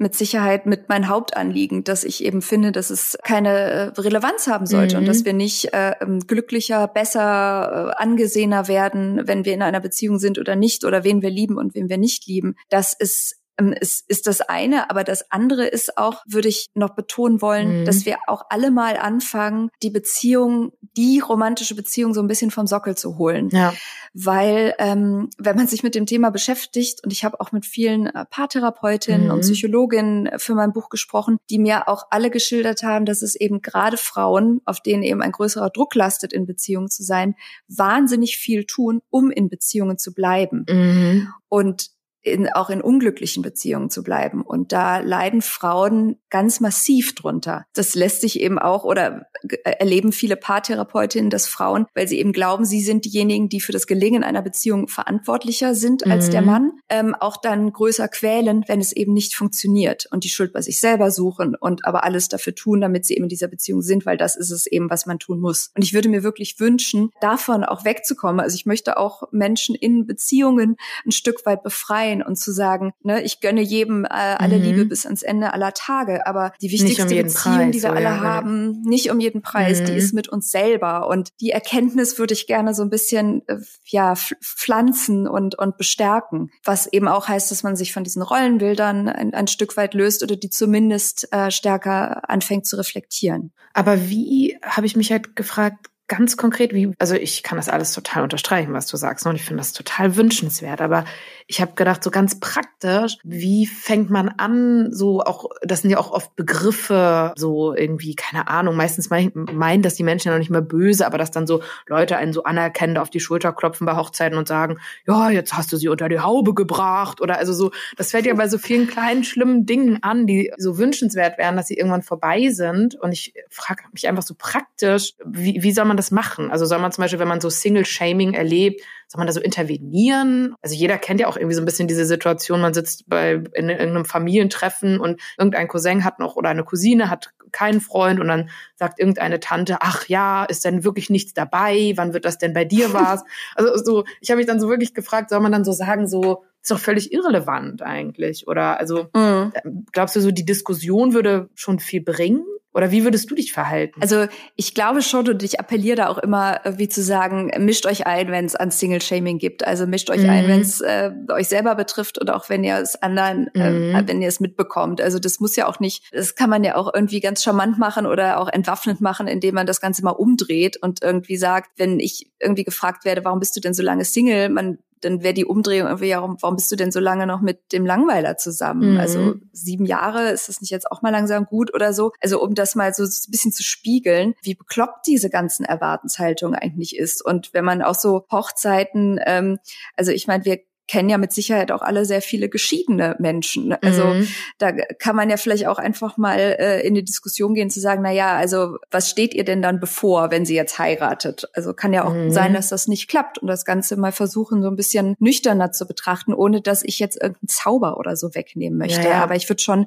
mit Sicherheit mit mein Hauptanliegen, dass ich eben finde, dass es keine äh, Relevanz haben sollte mhm. und dass wir nicht äh, ähm, glücklicher, besser, äh, angesehener werden, wenn wir in einer Beziehung sind oder nicht oder wen wir lieben und wen wir nicht lieben. Das ist ist, ist das eine, aber das andere ist auch, würde ich noch betonen wollen, mhm. dass wir auch alle mal anfangen, die Beziehung, die romantische Beziehung so ein bisschen vom Sockel zu holen. Ja. Weil ähm, wenn man sich mit dem Thema beschäftigt, und ich habe auch mit vielen äh, Paartherapeutinnen mhm. und Psychologinnen für mein Buch gesprochen, die mir auch alle geschildert haben, dass es eben gerade Frauen, auf denen eben ein größerer Druck lastet, in Beziehungen zu sein, wahnsinnig viel tun, um in Beziehungen zu bleiben. Mhm. Und in, auch in unglücklichen Beziehungen zu bleiben. Und da leiden Frauen ganz massiv drunter. Das lässt sich eben auch oder erleben viele Paartherapeutinnen, dass Frauen, weil sie eben glauben, sie sind diejenigen, die für das Gelingen einer Beziehung verantwortlicher sind als mhm. der Mann, ähm, auch dann größer quälen, wenn es eben nicht funktioniert und die Schuld bei sich selber suchen und aber alles dafür tun, damit sie eben in dieser Beziehung sind, weil das ist es eben, was man tun muss. Und ich würde mir wirklich wünschen, davon auch wegzukommen. Also ich möchte auch Menschen in Beziehungen ein Stück weit befreien, befreien und zu sagen, ne, ich gönne jedem äh, alle mhm. Liebe bis ans Ende aller Tage, aber die wichtigste um Beziehung, Preis, die wir so, alle ja, haben, nicht um jeden Preis, mhm. die ist mit uns selber und die Erkenntnis würde ich gerne so ein bisschen äh, ja pflanzen und und bestärken, was eben auch heißt, dass man sich von diesen Rollenbildern ein, ein Stück weit löst oder die zumindest äh, stärker anfängt zu reflektieren. Aber wie habe ich mich halt gefragt, ganz konkret, wie, also ich kann das alles total unterstreichen, was du sagst, ne? und ich finde das total wünschenswert. Aber ich habe gedacht, so ganz praktisch, wie fängt man an, so auch, das sind ja auch oft Begriffe, so irgendwie, keine Ahnung, meistens meinen das die Menschen ja noch nicht mehr böse, aber dass dann so Leute einen so anerkennend auf die Schulter klopfen bei Hochzeiten und sagen, ja, jetzt hast du sie unter die Haube gebracht oder also so, das fällt ja bei so vielen kleinen, schlimmen Dingen an, die so wünschenswert wären, dass sie irgendwann vorbei sind. Und ich frage mich einfach so praktisch, wie, wie soll man das machen? Also soll man zum Beispiel, wenn man so Single-Shaming erlebt, soll man da so intervenieren? Also jeder kennt ja auch irgendwie so ein bisschen diese Situation, man sitzt bei in irgendeinem Familientreffen und irgendein Cousin hat noch oder eine Cousine hat keinen Freund und dann sagt irgendeine Tante, ach ja, ist denn wirklich nichts dabei? Wann wird das denn bei dir was? also so, ich habe mich dann so wirklich gefragt, soll man dann so sagen, so ist doch völlig irrelevant eigentlich. Oder also mhm. glaubst du so, die Diskussion würde schon viel bringen? Oder wie würdest du dich verhalten? Also ich glaube schon und ich appelliere da auch immer, äh, wie zu sagen, mischt euch ein, wenn es an Single-Shaming gibt. Also mischt euch mhm. ein, wenn es äh, euch selber betrifft und auch wenn ihr es anderen, äh, mhm. äh, wenn ihr es mitbekommt. Also das muss ja auch nicht, das kann man ja auch irgendwie ganz charmant machen oder auch entwaffnend machen, indem man das Ganze mal umdreht und irgendwie sagt, wenn ich irgendwie gefragt werde, warum bist du denn so lange Single? Man dann wäre die Umdrehung irgendwie, ja, warum bist du denn so lange noch mit dem Langweiler zusammen? Mhm. Also sieben Jahre, ist das nicht jetzt auch mal langsam gut oder so? Also um das mal so ein bisschen zu spiegeln, wie bekloppt diese ganzen Erwartenshaltung eigentlich ist. Und wenn man auch so Hochzeiten, ähm, also ich meine, wir kennen ja mit Sicherheit auch alle sehr viele geschiedene Menschen. Also mhm. da kann man ja vielleicht auch einfach mal äh, in die Diskussion gehen zu sagen, na ja, also was steht ihr denn dann bevor, wenn sie jetzt heiratet? Also kann ja auch mhm. sein, dass das nicht klappt und das Ganze mal versuchen, so ein bisschen nüchterner zu betrachten, ohne dass ich jetzt irgendeinen Zauber oder so wegnehmen möchte. Ja, ja. Aber ich würde schon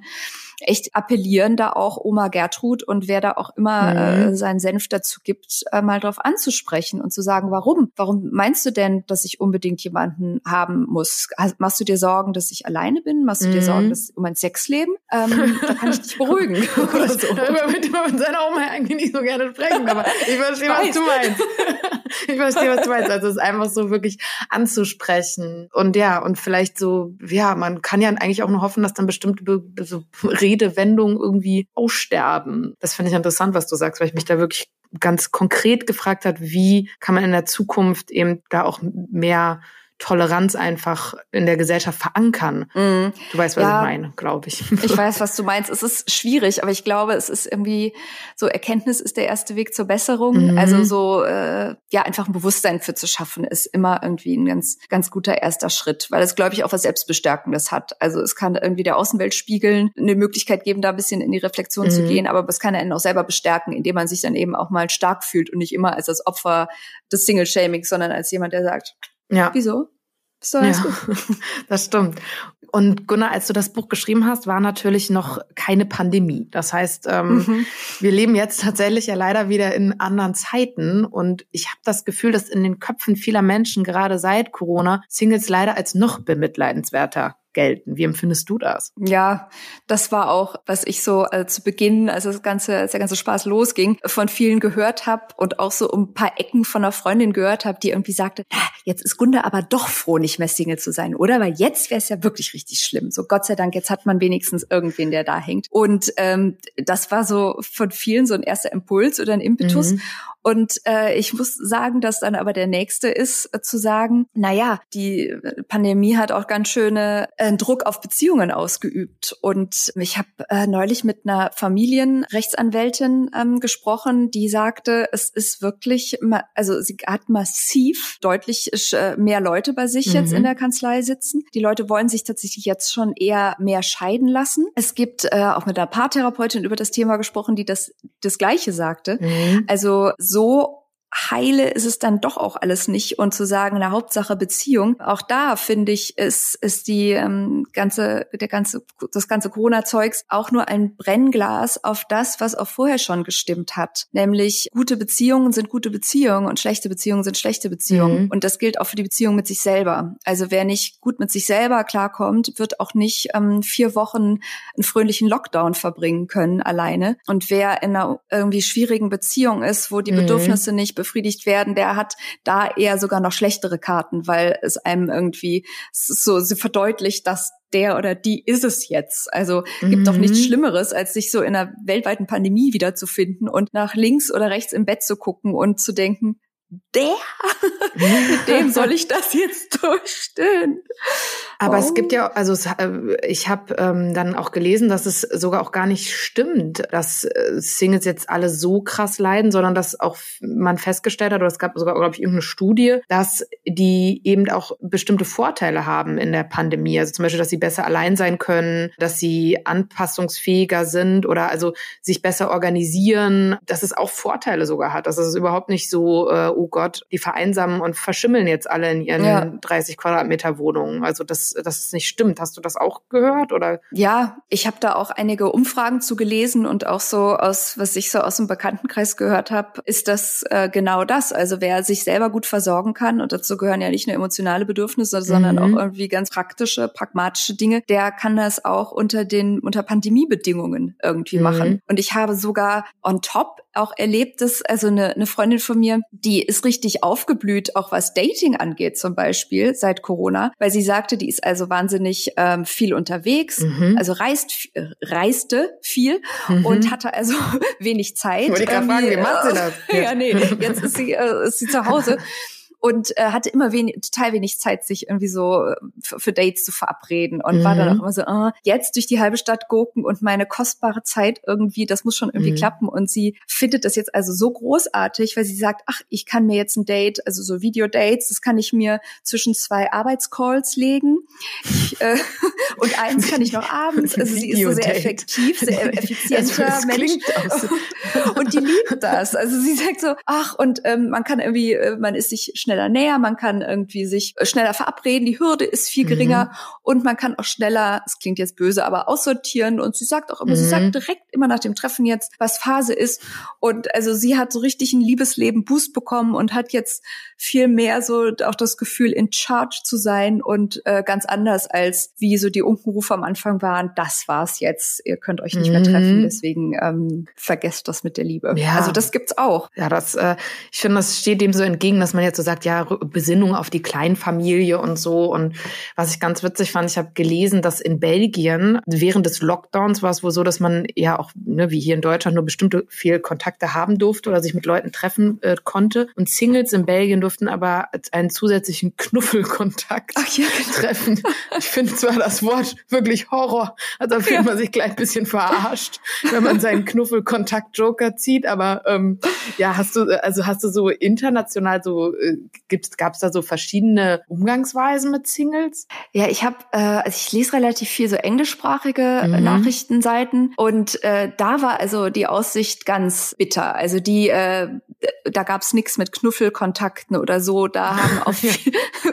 echt appellieren, da auch Oma Gertrud und wer da auch immer äh, mhm. äh, seinen Senf dazu gibt, äh, mal drauf anzusprechen und zu sagen, warum? Warum meinst du denn, dass ich unbedingt jemanden haben muss? Machst du dir Sorgen, dass ich alleine bin? Machst du dir Sorgen mhm. dass, um mein Sexleben? Ähm, da kann ich dich beruhigen. oder so. Darüber wird man mit seiner Oma eigentlich nicht so gerne sprechen, aber ich verstehe, was du meinst. ich verstehe, was du meinst. Also es ist einfach so wirklich anzusprechen. Und ja, und vielleicht so, ja, man kann ja eigentlich auch nur hoffen, dass dann bestimmte so Redewendungen irgendwie aussterben. Das finde ich interessant, was du sagst, weil ich mich da wirklich ganz konkret gefragt hat, wie kann man in der Zukunft eben da auch mehr Toleranz einfach in der Gesellschaft verankern. Mm. Du weißt, was ja, ich meine, glaube ich. Ich weiß, was du meinst. Es ist schwierig, aber ich glaube, es ist irgendwie so Erkenntnis ist der erste Weg zur Besserung. Mhm. Also so äh, ja einfach ein Bewusstsein für zu schaffen ist immer irgendwie ein ganz ganz guter erster Schritt, weil es glaube ich auch was selbstbestärkendes hat. Also es kann irgendwie der Außenwelt spiegeln, eine Möglichkeit geben, da ein bisschen in die Reflexion mhm. zu gehen, aber es kann einen auch selber bestärken, indem man sich dann eben auch mal stark fühlt und nicht immer als das Opfer des Single-Shamings, sondern als jemand, der sagt, ja. wieso? Ist doch alles ja, gut. das stimmt. Und Gunnar, als du das Buch geschrieben hast, war natürlich noch keine Pandemie. Das heißt, ähm, mhm. wir leben jetzt tatsächlich ja leider wieder in anderen Zeiten. Und ich habe das Gefühl, dass in den Köpfen vieler Menschen gerade seit Corona Singles leider als noch bemitleidenswerter gelten. Wie empfindest du das? Ja, das war auch, was ich so äh, zu Beginn, als das ganze, als der ganze Spaß losging, von vielen gehört habe und auch so um ein paar Ecken von einer Freundin gehört habe, die irgendwie sagte, jetzt ist Gunde aber doch froh, nicht mehr Single zu sein, oder? Weil jetzt wäre es ja wirklich richtig schlimm. So Gott sei Dank, jetzt hat man wenigstens irgendwen, der da hängt. Und ähm, das war so von vielen so ein erster Impuls oder ein Impetus. Mhm. Und äh, ich muss sagen, dass dann aber der nächste ist, äh, zu sagen, na ja, die Pandemie hat auch ganz schöne äh, Druck auf Beziehungen ausgeübt. Und ich habe äh, neulich mit einer Familienrechtsanwältin ähm, gesprochen, die sagte, es ist wirklich, also sie hat massiv deutlich äh, mehr Leute bei sich mhm. jetzt in der Kanzlei sitzen. Die Leute wollen sich tatsächlich jetzt schon eher mehr scheiden lassen. Es gibt äh, auch mit einer Paartherapeutin über das Thema gesprochen, die das das Gleiche sagte. Mhm. Also so so heile ist es dann doch auch alles nicht. Und zu sagen, na Hauptsache Beziehung, auch da finde ich, ist, ist die ähm, ganze, der ganze, das ganze Corona-Zeugs auch nur ein Brennglas auf das, was auch vorher schon gestimmt hat. Nämlich gute Beziehungen sind gute Beziehungen und schlechte Beziehungen sind schlechte Beziehungen. Mhm. Und das gilt auch für die Beziehung mit sich selber. Also wer nicht gut mit sich selber klarkommt, wird auch nicht ähm, vier Wochen einen fröhlichen Lockdown verbringen können alleine. Und wer in einer irgendwie schwierigen Beziehung ist, wo die mhm. Bedürfnisse nicht befriedigt werden, der hat da eher sogar noch schlechtere Karten, weil es einem irgendwie so sie verdeutlicht, dass der oder die ist es jetzt. Also mhm. gibt doch nichts mhm. Schlimmeres, als sich so in einer weltweiten Pandemie wiederzufinden und nach links oder rechts im Bett zu gucken und zu denken, der, mit dem soll ich das jetzt durchstehen. Aber oh. es gibt ja, also äh, ich habe ähm, dann auch gelesen, dass es sogar auch gar nicht stimmt, dass äh, Singles jetzt alle so krass leiden, sondern dass auch man festgestellt hat, oder es gab sogar, glaube ich, irgendeine Studie, dass die eben auch bestimmte Vorteile haben in der Pandemie. Also zum Beispiel, dass sie besser allein sein können, dass sie anpassungsfähiger sind oder also sich besser organisieren, dass es auch Vorteile sogar hat. Dass es überhaupt nicht so, äh, oh Gott, die vereinsamen und verschimmeln jetzt alle in ihren ja. 30 Quadratmeter Wohnungen. Also das, das nicht stimmt. Hast du das auch gehört oder? Ja, ich habe da auch einige Umfragen zu gelesen und auch so aus, was ich so aus dem Bekanntenkreis gehört habe, ist das äh, genau das. Also wer sich selber gut versorgen kann und dazu gehören ja nicht nur emotionale Bedürfnisse, sondern mhm. auch irgendwie ganz praktische, pragmatische Dinge, der kann das auch unter den unter Pandemiebedingungen irgendwie mhm. machen. Und ich habe sogar on top auch erlebt, dass also eine, eine Freundin von mir, die ist richtig aufgeblüht, auch was Dating angeht zum Beispiel seit Corona, weil sie sagte, die ist also wahnsinnig ähm, viel unterwegs, mhm. also reist, äh, reiste viel mhm. und hatte also wenig Zeit. Wollte ich gerade fragen, wie macht sie das? ja, nee, jetzt ist sie, äh, ist sie zu Hause und äh, hatte immer wenig, total wenig Zeit, sich irgendwie so äh, für, Dates zu verabreden und mhm. war dann mhm. auch immer so, äh, jetzt durch die halbe Stadt gucken und meine kostbare Zeit irgendwie, das muss schon irgendwie mhm. klappen. Und sie findet das jetzt also so großartig, weil sie sagt, ach, ich kann mir jetzt ein Date, also so Videodates, das kann ich mir zwischen zwei Arbeitscalls legen. Ich, äh, und eins kann ich noch abends. Also sie ist so sehr effektiv, sehr effizienter Mensch. und die liebt das. Also sie sagt so, ach, und ähm, man kann irgendwie, äh, man ist sich schnell schneller näher, man kann irgendwie sich äh, schneller verabreden, die Hürde ist viel geringer mhm. und man kann auch schneller, es klingt jetzt böse, aber aussortieren und sie sagt auch immer, mhm. sie sagt direkt immer nach dem Treffen jetzt, was Phase ist und also sie hat so richtig ein Liebesleben Boost bekommen und hat jetzt viel mehr so auch das Gefühl in Charge zu sein und äh, ganz anders als wie so die Unkenrufe am Anfang waren, das war's jetzt, ihr könnt euch nicht mhm. mehr treffen, deswegen ähm, vergesst das mit der Liebe. Ja. Also das gibt's auch. Ja, das äh, ich finde, das steht dem so entgegen, dass man jetzt so sagt, gesagt, ja, Besinnung auf die Kleinfamilie und so. Und was ich ganz witzig fand, ich habe gelesen, dass in Belgien während des Lockdowns war es wohl so, dass man ja auch, ne, wie hier in Deutschland, nur bestimmte viel Kontakte haben durfte oder sich mit Leuten treffen äh, konnte. Und Singles in Belgien durften aber einen zusätzlichen Knuffelkontakt ja, genau. treffen. Ich finde zwar das Wort wirklich Horror, also fühlt ja. man sich gleich ein bisschen verarscht, wenn man seinen Knuffelkontakt-Joker zieht. Aber ähm, ja, hast du, also hast du so international so, äh, gab es da so verschiedene Umgangsweisen mit Singles? Ja, ich habe, äh, also ich lese relativ viel so englischsprachige mhm. Nachrichtenseiten und äh, da war also die Aussicht ganz bitter. Also die, äh, da gab es nichts mit Knuffelkontakten oder so. Da haben auch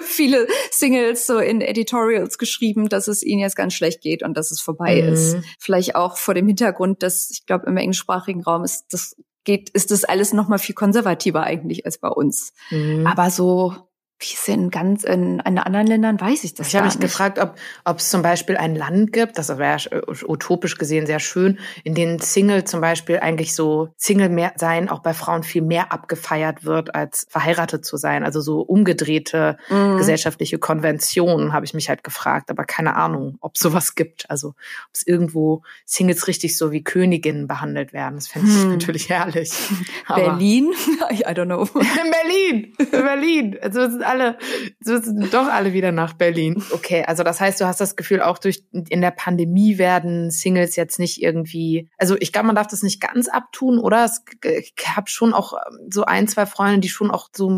viele Singles so in Editorials geschrieben, dass es ihnen jetzt ganz schlecht geht und dass es vorbei mhm. ist. Vielleicht auch vor dem Hintergrund, dass ich glaube im englischsprachigen Raum ist das geht, ist das alles noch mal viel konservativer eigentlich als bei uns. Mhm. Aber so wie es in ganz in, in anderen Ländern weiß ich das ich gar nicht. Ich habe mich gefragt, ob ob es zum Beispiel ein Land gibt, das wäre utopisch gesehen sehr schön, in denen Single zum Beispiel eigentlich so Single mehr sein auch bei Frauen viel mehr abgefeiert wird als verheiratet zu sein. Also so umgedrehte mhm. gesellschaftliche Konventionen habe ich mich halt gefragt, aber keine Ahnung, ob sowas gibt. Also ob es irgendwo Singles richtig so wie Königinnen behandelt werden. Das fände ich mhm. natürlich herrlich. Berlin? I don't know. In Berlin, in Berlin. Also alle, sind doch alle wieder nach Berlin. Okay, also das heißt, du hast das Gefühl, auch durch in der Pandemie werden Singles jetzt nicht irgendwie, also ich glaube, man darf das nicht ganz abtun, oder? Es, ich habe schon auch ähm, so ein, zwei Freunde, die schon auch so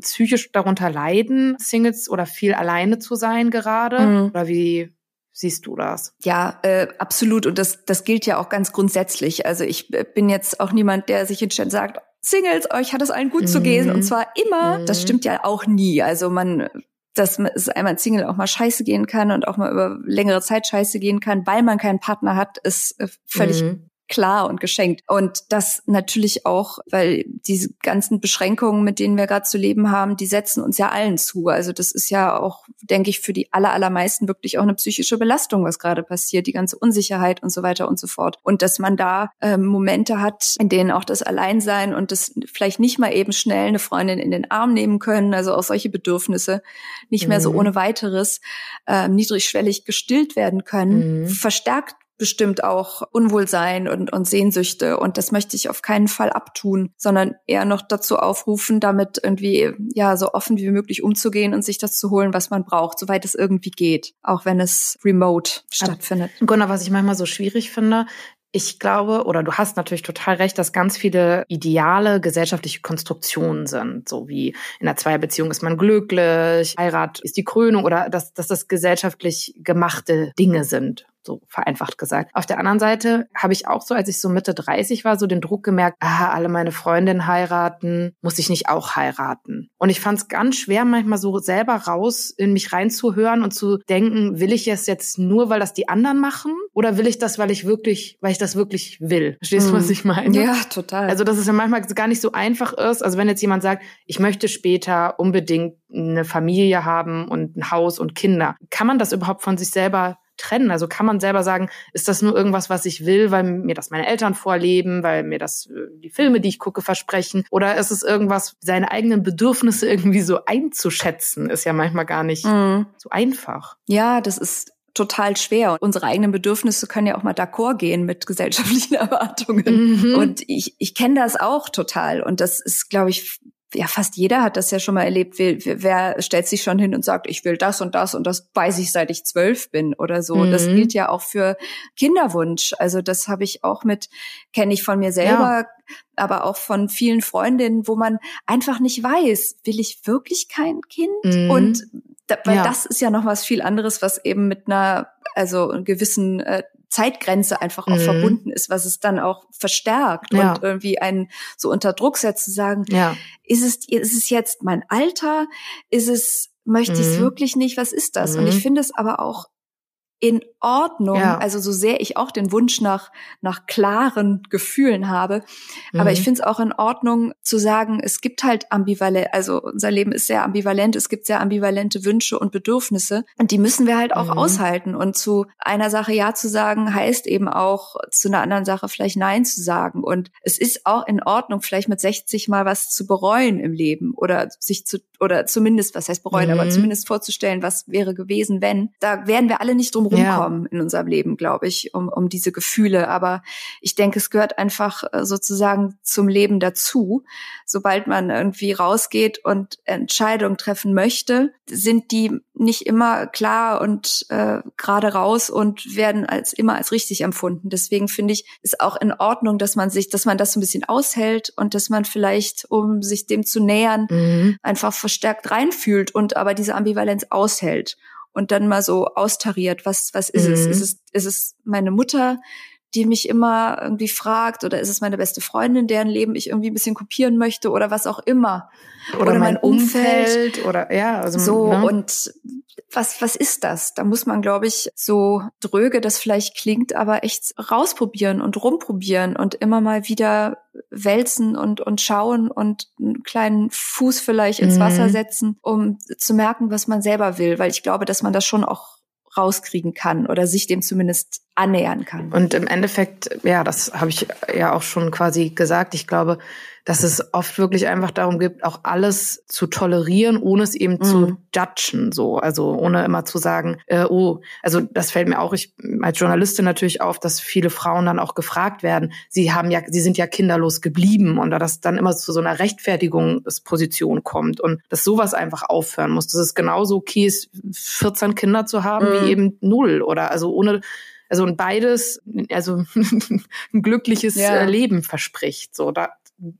psychisch darunter leiden, Singles oder viel alleine zu sein gerade. Mhm. Oder wie siehst du das? Ja, äh, absolut. Und das, das gilt ja auch ganz grundsätzlich. Also ich äh, bin jetzt auch niemand, der sich hinstellt und sagt, Singles, euch hat es allen gut mhm. zu gehen und zwar immer. Mhm. Das stimmt ja auch nie. Also man, dass es einmal Single auch mal scheiße gehen kann und auch mal über längere Zeit scheiße gehen kann, weil man keinen Partner hat, ist äh, völlig mhm klar und geschenkt. Und das natürlich auch, weil diese ganzen Beschränkungen, mit denen wir gerade zu leben haben, die setzen uns ja allen zu. Also das ist ja auch, denke ich, für die aller, allermeisten wirklich auch eine psychische Belastung, was gerade passiert, die ganze Unsicherheit und so weiter und so fort. Und dass man da äh, Momente hat, in denen auch das Alleinsein und das vielleicht nicht mal eben schnell eine Freundin in den Arm nehmen können, also auch solche Bedürfnisse nicht mehr so mhm. ohne weiteres äh, niedrigschwellig gestillt werden können, mhm. verstärkt bestimmt auch Unwohlsein und, und Sehnsüchte. Und das möchte ich auf keinen Fall abtun, sondern eher noch dazu aufrufen, damit irgendwie ja so offen wie möglich umzugehen und sich das zu holen, was man braucht, soweit es irgendwie geht, auch wenn es remote stattfindet. Gunnar, was ich manchmal so schwierig finde, ich glaube, oder du hast natürlich total recht, dass ganz viele ideale gesellschaftliche Konstruktionen sind, so wie in einer Zweierbeziehung ist man glücklich, Heirat ist die Krönung oder dass, dass das gesellschaftlich gemachte Dinge sind so vereinfacht gesagt. Auf der anderen Seite habe ich auch so, als ich so Mitte 30 war, so den Druck gemerkt, ah, alle meine Freundinnen heiraten, muss ich nicht auch heiraten? Und ich fand es ganz schwer, manchmal so selber raus in mich reinzuhören und zu denken, will ich es jetzt nur, weil das die anderen machen? Oder will ich das, weil ich wirklich, weil ich das wirklich will? Verstehst du, was hm. ich meine? Ja, total. Also, dass es ja manchmal gar nicht so einfach ist. Also, wenn jetzt jemand sagt, ich möchte später unbedingt eine Familie haben und ein Haus und Kinder, kann man das überhaupt von sich selber trennen? Also kann man selber sagen, ist das nur irgendwas, was ich will, weil mir das meine Eltern vorleben, weil mir das äh, die Filme, die ich gucke, versprechen? Oder ist es irgendwas, seine eigenen Bedürfnisse irgendwie so einzuschätzen, ist ja manchmal gar nicht mhm. so einfach. Ja, das ist total schwer. Unsere eigenen Bedürfnisse können ja auch mal d'accord gehen mit gesellschaftlichen Erwartungen. Mhm. Und ich, ich kenne das auch total. Und das ist, glaube ich, ja, fast jeder hat das ja schon mal erlebt. Wer, wer stellt sich schon hin und sagt, ich will das und das und das weiß ich, seit ich zwölf bin oder so. Mhm. Das gilt ja auch für Kinderwunsch. Also das habe ich auch mit, kenne ich von mir selber, ja. aber auch von vielen Freundinnen, wo man einfach nicht weiß, will ich wirklich kein Kind? Mhm. Und da, weil ja. das ist ja noch was viel anderes, was eben mit einer, also gewissen äh, Zeitgrenze einfach auch mhm. verbunden ist, was es dann auch verstärkt ja. und irgendwie einen so unter Druck setzt zu sagen, ja. ist es, ist es jetzt mein Alter? Ist es, möchte mhm. ich es wirklich nicht? Was ist das? Und ich mhm. finde es aber auch in Ordnung, ja. also so sehr ich auch den Wunsch nach, nach klaren Gefühlen habe. Mhm. Aber ich mhm. finde es auch in Ordnung zu sagen, es gibt halt ambivalent, also unser Leben ist sehr ambivalent, es gibt sehr ambivalente Wünsche und Bedürfnisse und die müssen wir halt auch mhm. aushalten. Und zu einer Sache Ja zu sagen, heißt eben auch zu einer anderen Sache vielleicht Nein zu sagen. Und es ist auch in Ordnung, vielleicht mit 60 mal was zu bereuen im Leben oder sich zu oder zumindest, was heißt bereuen, mhm. aber zumindest vorzustellen, was wäre gewesen, wenn. Da werden wir alle nicht drum rumkommen ja. in unserem Leben, glaube ich, um, um diese Gefühle. Aber ich denke, es gehört einfach äh, sozusagen zum Leben dazu. Sobald man irgendwie rausgeht und Entscheidungen treffen möchte, sind die nicht immer klar und äh, gerade raus und werden als immer als richtig empfunden. Deswegen finde ich, ist auch in Ordnung, dass man sich, dass man das so ein bisschen aushält und dass man vielleicht, um sich dem zu nähern, mhm. einfach verstärkt reinfühlt und aber diese Ambivalenz aushält und dann mal so austariert, was, was ist mhm. es? Ist es, ist es meine Mutter, die mich immer irgendwie fragt oder ist es meine beste Freundin, deren Leben ich irgendwie ein bisschen kopieren möchte oder was auch immer. Oder, oder mein, mein Umfeld, Umfeld, oder ja, also so ne? und was was ist das? Da muss man glaube ich so dröge das vielleicht klingt, aber echt rausprobieren und rumprobieren und immer mal wieder wälzen und und schauen und einen kleinen Fuß vielleicht ins Wasser mhm. setzen, um zu merken, was man selber will, weil ich glaube, dass man das schon auch rauskriegen kann oder sich dem zumindest annähern kann. Und im Endeffekt, ja, das habe ich ja auch schon quasi gesagt. Ich glaube, dass es oft wirklich einfach darum geht, auch alles zu tolerieren, ohne es eben mhm. zu judgen, so. Also ohne immer zu sagen, äh, oh, also das fällt mir auch ich, als Journalistin natürlich auf, dass viele Frauen dann auch gefragt werden, sie haben ja, sie sind ja kinderlos geblieben und da das dann immer zu so einer Rechtfertigungsposition kommt und dass sowas einfach aufhören muss. Dass es genauso okay ist, 14 Kinder zu haben, mhm. wie eben null oder also ohne also und beides, also ein glückliches ja. Äh, Leben verspricht. So, da,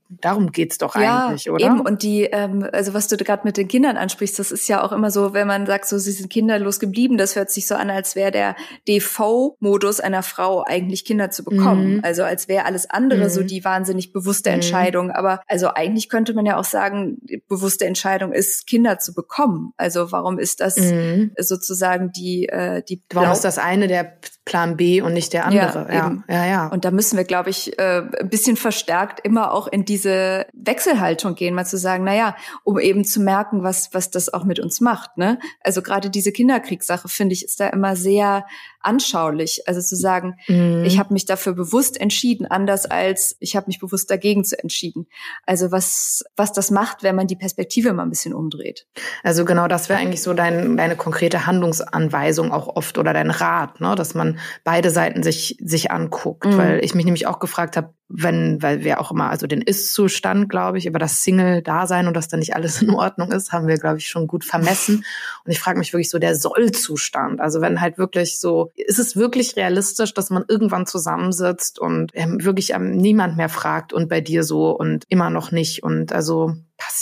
darum geht's doch ja, eigentlich, oder? Eben. Und die, ähm, also was du gerade mit den Kindern ansprichst, das ist ja auch immer so, wenn man sagt, so sie sind kinderlos geblieben, das hört sich so an, als wäre der Default-Modus einer Frau eigentlich Kinder zu bekommen. Mhm. Also als wäre alles andere mhm. so die wahnsinnig bewusste mhm. Entscheidung. Aber also eigentlich könnte man ja auch sagen, die bewusste Entscheidung ist, Kinder zu bekommen. Also warum ist das mhm. sozusagen die, äh, die Warum ist das eine der Plan B und nicht der andere? Ja, ja, ja, ja. Und da müssen wir, glaube ich, äh, ein bisschen verstärkt immer auch in diese Wechselhaltung gehen, mal zu sagen, na ja, um eben zu merken, was, was das auch mit uns macht, ne? Also gerade diese Kinderkriegssache, finde ich, ist da immer sehr anschaulich. Also zu sagen, mhm. ich habe mich dafür bewusst entschieden, anders als ich habe mich bewusst dagegen zu entschieden. Also was, was das macht, wenn man die Perspektive mal ein bisschen umdreht. Also genau, das wäre eigentlich so dein, deine konkrete Handlungsanweisung auch oft oder dein Rat, ne? dass man beide Seiten sich, sich anguckt. Mhm. Weil ich mich nämlich auch gefragt habe, wenn, weil wir auch immer, also den Ist-Zustand, glaube ich, über das Single-Dasein und dass da nicht alles in Ordnung ist, haben wir, glaube ich, schon gut vermessen. Und ich frage mich wirklich so der Soll-Zustand. Also wenn halt wirklich so, ist es wirklich realistisch, dass man irgendwann zusammensitzt und ähm, wirklich ähm, niemand mehr fragt und bei dir so und immer noch nicht. Und also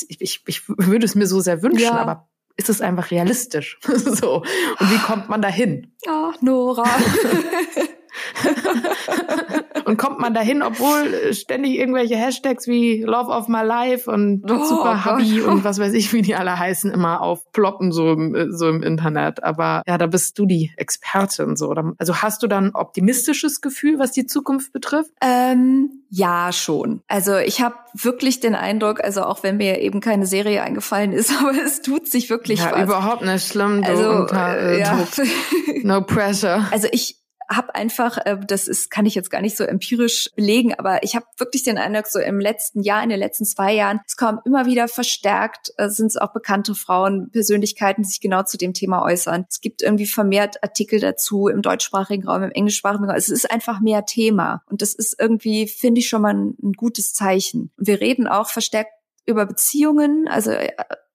ich, ich, würde es mir so sehr wünschen, ja. aber ist es einfach realistisch? so. Und wie kommt man dahin? Ach, Nora. und kommt man dahin, obwohl ständig irgendwelche Hashtags wie Love of My Life und oh, Super Hubby und was weiß ich, wie die alle heißen, immer aufploppen so im, so im Internet. Aber ja, da bist du die Expertin so. Also hast du dann optimistisches Gefühl, was die Zukunft betrifft? Ähm, ja, schon. Also ich habe wirklich den Eindruck, also auch wenn mir eben keine Serie eingefallen ist, aber es tut sich wirklich ja, was. überhaupt nicht schlimm. Du also, unter, äh, ja. no pressure. Also ich habe einfach, äh, das ist, kann ich jetzt gar nicht so empirisch belegen, aber ich habe wirklich den Eindruck, so im letzten Jahr, in den letzten zwei Jahren, es kommen immer wieder verstärkt, äh, sind es auch bekannte Frauen, Persönlichkeiten, die sich genau zu dem Thema äußern. Es gibt irgendwie vermehrt Artikel dazu im deutschsprachigen Raum, im englischsprachigen Raum. Es ist einfach mehr Thema. Und das ist irgendwie, finde ich, schon mal ein, ein gutes Zeichen. Wir reden auch verstärkt über Beziehungen, also äh,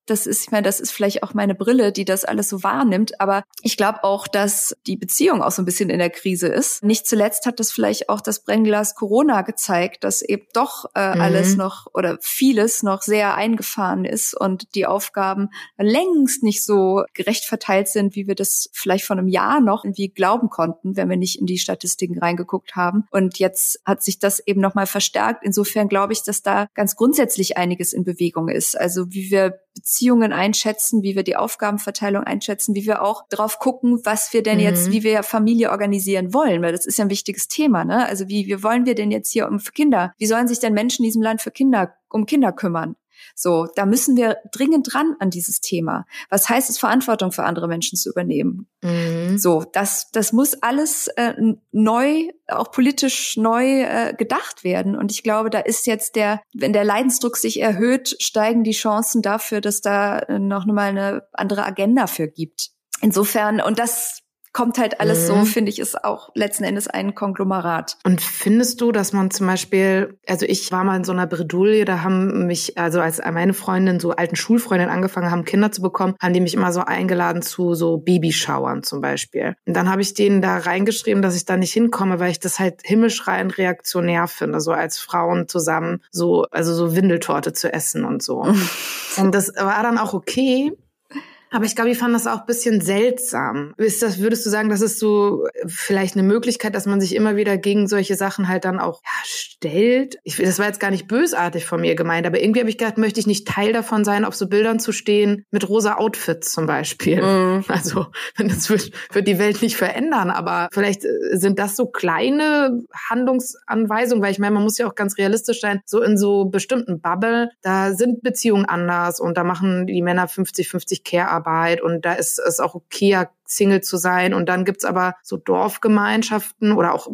das ist, ich meine, das ist vielleicht auch meine Brille, die das alles so wahrnimmt. Aber ich glaube auch, dass die Beziehung auch so ein bisschen in der Krise ist. Nicht zuletzt hat das vielleicht auch das Brennglas Corona gezeigt, dass eben doch äh, mhm. alles noch oder vieles noch sehr eingefahren ist und die Aufgaben längst nicht so gerecht verteilt sind, wie wir das vielleicht vor einem Jahr noch irgendwie glauben konnten, wenn wir nicht in die Statistiken reingeguckt haben. Und jetzt hat sich das eben nochmal verstärkt. Insofern glaube ich, dass da ganz grundsätzlich einiges in Bewegung ist. Also wie wir Beziehungen einschätzen, wie wir die Aufgabenverteilung einschätzen, wie wir auch drauf gucken, was wir denn mhm. jetzt, wie wir Familie organisieren wollen, weil das ist ja ein wichtiges Thema, ne? Also wie, wie wollen wir denn jetzt hier um Kinder? Wie sollen sich denn Menschen in diesem Land für Kinder um Kinder kümmern? So, da müssen wir dringend dran an dieses Thema. Was heißt es, Verantwortung für andere Menschen zu übernehmen? Mhm. So, das, das muss alles äh, neu, auch politisch neu äh, gedacht werden. Und ich glaube, da ist jetzt der, wenn der Leidensdruck sich erhöht, steigen die Chancen dafür, dass da äh, noch mal eine andere Agenda für gibt. Insofern, und das kommt halt alles mhm. so, finde ich, ist auch letzten Endes ein Konglomerat. Und findest du, dass man zum Beispiel, also ich war mal in so einer Bredouille, da haben mich, also als meine Freundin, so alten Schulfreundinnen angefangen haben, Kinder zu bekommen, haben die mich immer so eingeladen zu so Babyschauern zum Beispiel. Und dann habe ich denen da reingeschrieben, dass ich da nicht hinkomme, weil ich das halt himmelschreiend reaktionär finde, so als Frauen zusammen so, also so Windeltorte zu essen und so. und das war dann auch okay, aber ich glaube, ich fand das auch ein bisschen seltsam. Ist das, würdest du sagen, das ist so vielleicht eine Möglichkeit, dass man sich immer wieder gegen solche Sachen halt dann auch ja, stellt? Ich, das war jetzt gar nicht bösartig von mir gemeint, aber irgendwie habe ich gedacht, möchte ich nicht Teil davon sein, auf so Bildern zu stehen mit rosa Outfits zum Beispiel. Mhm. Also, das wird, wird die Welt nicht verändern, aber vielleicht äh, sind das so kleine Handlungsanweisungen, weil ich meine, man muss ja auch ganz realistisch sein, so in so bestimmten Bubble, da sind Beziehungen anders und da machen die Männer 50-50 Care Arbeit und da ist es auch okay, Single zu sein. Und dann gibt's aber so Dorfgemeinschaften oder auch,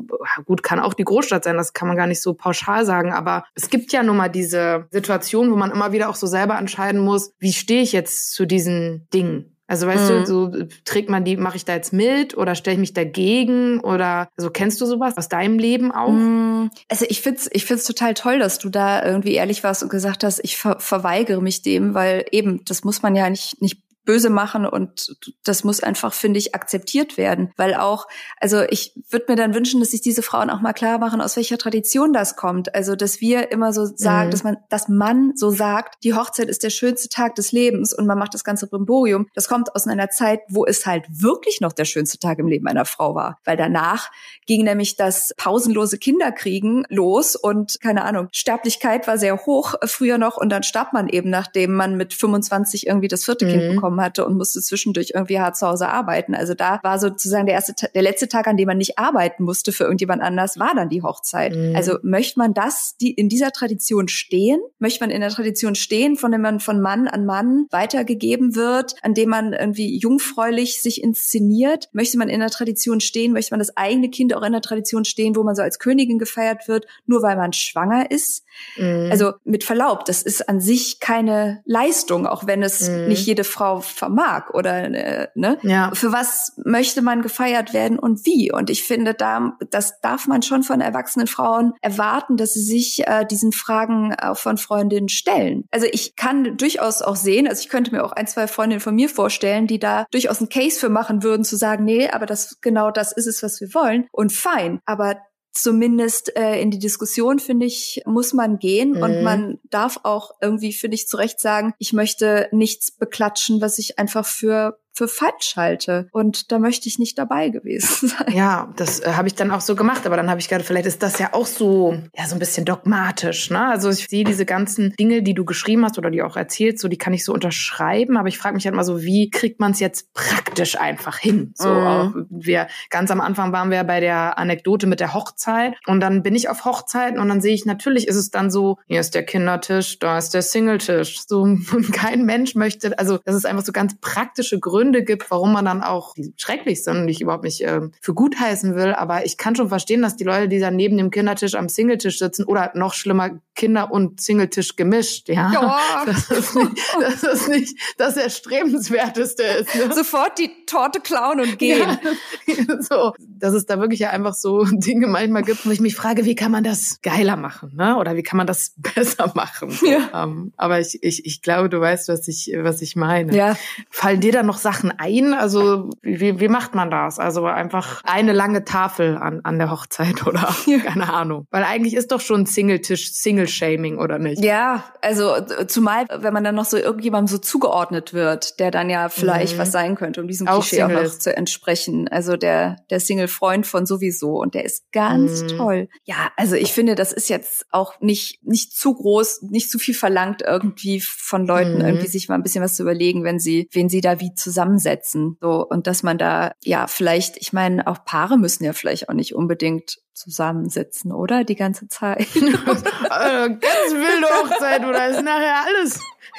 gut, kann auch die Großstadt sein, das kann man gar nicht so pauschal sagen, aber es gibt ja nun mal diese Situation, wo man immer wieder auch so selber entscheiden muss, wie stehe ich jetzt zu diesen Dingen? Also weißt mhm. du, so trägt man die, mache ich da jetzt mit oder stelle ich mich dagegen oder also kennst du sowas aus deinem Leben auch? Mhm. Also ich find's, ich find's total toll, dass du da irgendwie ehrlich warst und gesagt hast, ich ver verweigere mich dem, weil eben das muss man ja nicht nicht böse machen und das muss einfach, finde ich, akzeptiert werden. Weil auch, also ich würde mir dann wünschen, dass sich diese Frauen auch mal klar machen, aus welcher Tradition das kommt. Also, dass wir immer so sagen, mhm. dass man, dass man so sagt, die Hochzeit ist der schönste Tag des Lebens und man macht das ganze Brimborium. Das kommt aus einer Zeit, wo es halt wirklich noch der schönste Tag im Leben einer Frau war. Weil danach ging nämlich das pausenlose Kinderkriegen los und keine Ahnung, Sterblichkeit war sehr hoch früher noch und dann starb man eben, nachdem man mit 25 irgendwie das vierte mhm. Kind bekommen bekommen hatte und musste zwischendurch irgendwie hart zu Hause arbeiten. Also da war sozusagen der erste, der letzte Tag, an dem man nicht arbeiten musste für irgendjemand anders, war dann die Hochzeit. Mhm. Also möchte man das, die in dieser Tradition stehen? Möchte man in der Tradition stehen, von dem man von Mann an Mann weitergegeben wird, an dem man irgendwie jungfräulich sich inszeniert? Möchte man in der Tradition stehen? Möchte man das eigene Kind auch in der Tradition stehen, wo man so als Königin gefeiert wird, nur weil man schwanger ist? Mhm. Also mit Verlaub, das ist an sich keine Leistung, auch wenn es mhm. nicht jede Frau vermag oder äh, ne? Ja. Für was möchte man gefeiert werden und wie? Und ich finde, da das darf man schon von erwachsenen Frauen erwarten, dass sie sich äh, diesen Fragen auch von Freundinnen stellen. Also ich kann durchaus auch sehen, also ich könnte mir auch ein, zwei Freundinnen von mir vorstellen, die da durchaus einen Case für machen würden, zu sagen, nee, aber das genau das ist es, was wir wollen und fein. Aber zumindest äh, in die Diskussion, finde ich, muss man gehen mhm. und man darf auch irgendwie, finde ich, zu Recht sagen, ich möchte nichts beklatschen, was ich einfach für für falsch halte. Und da möchte ich nicht dabei gewesen sein. Ja, das äh, habe ich dann auch so gemacht. Aber dann habe ich gedacht, vielleicht ist das ja auch so, ja, so ein bisschen dogmatisch. Ne? Also ich sehe diese ganzen Dinge, die du geschrieben hast oder die auch erzählt, so die kann ich so unterschreiben. Aber ich frage mich halt mal so, wie kriegt man es jetzt praktisch einfach hin? So, mhm. wir ganz am Anfang waren wir bei der Anekdote mit der Hochzeit und dann bin ich auf Hochzeiten und dann sehe ich natürlich ist es dann so, hier ist der Kindertisch, da ist der Singletisch. So und kein Mensch möchte, also das ist einfach so ganz praktische Gründe Gründe gibt, warum man dann auch, schrecklich sind und ich überhaupt nicht äh, für gut heißen will, aber ich kann schon verstehen, dass die Leute, die da neben dem Kindertisch am Singletisch sitzen oder noch schlimmer, Kinder- und Singletisch gemischt, ja. ja. Das, ist nicht, das ist nicht das Erstrebenswerteste ist. Ne? Sofort die Torte klauen und gehen. Ja, so, dass es da wirklich ja einfach so Dinge manchmal gibt, wo ich mich frage, wie kann man das geiler machen, ne? Oder wie kann man das besser machen? So, ja. ähm, aber ich, ich, ich glaube, du weißt, was ich, was ich meine. Ja. Fallen dir da noch Sachen ein? Also wie, wie macht man das? Also einfach eine lange Tafel an, an der Hochzeit oder ja. keine Ahnung. Weil eigentlich ist doch schon Single-Tisch, Single-Shaming, oder nicht? Ja, also zumal, wenn man dann noch so irgendjemandem so zugeordnet wird, der dann ja vielleicht mhm. was sein könnte, um diesem auch Klischee auch noch zu entsprechen. Also der, der Single-Freund von sowieso und der ist ganz mhm. toll. Ja, also ich finde, das ist jetzt auch nicht, nicht zu groß, nicht zu viel verlangt irgendwie von Leuten, mhm. irgendwie sich mal ein bisschen was zu überlegen, wenn sie, wen sie da wie zusammen zusammensetzen. So, und dass man da, ja, vielleicht, ich meine, auch Paare müssen ja vielleicht auch nicht unbedingt zusammensitzen, oder? Die ganze Zeit. ganz wilde Hochzeit oder ist nachher alles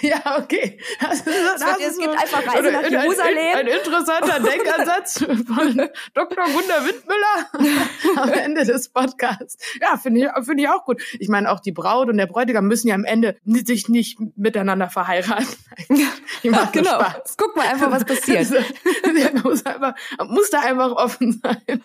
ja, okay. Das, das, das es gibt einfach Reise nach Jerusalem. Ein, ein, interessanter Denkansatz von Dr. Gunda Windmüller am Ende des Podcasts. Ja, finde ich, finde ich auch gut. Ich meine, auch die Braut und der Bräutigam müssen ja am Ende sich nicht miteinander verheiraten. Ja, genau. Spaß. Guck mal einfach, was passiert. muss, einfach, muss da einfach offen sein.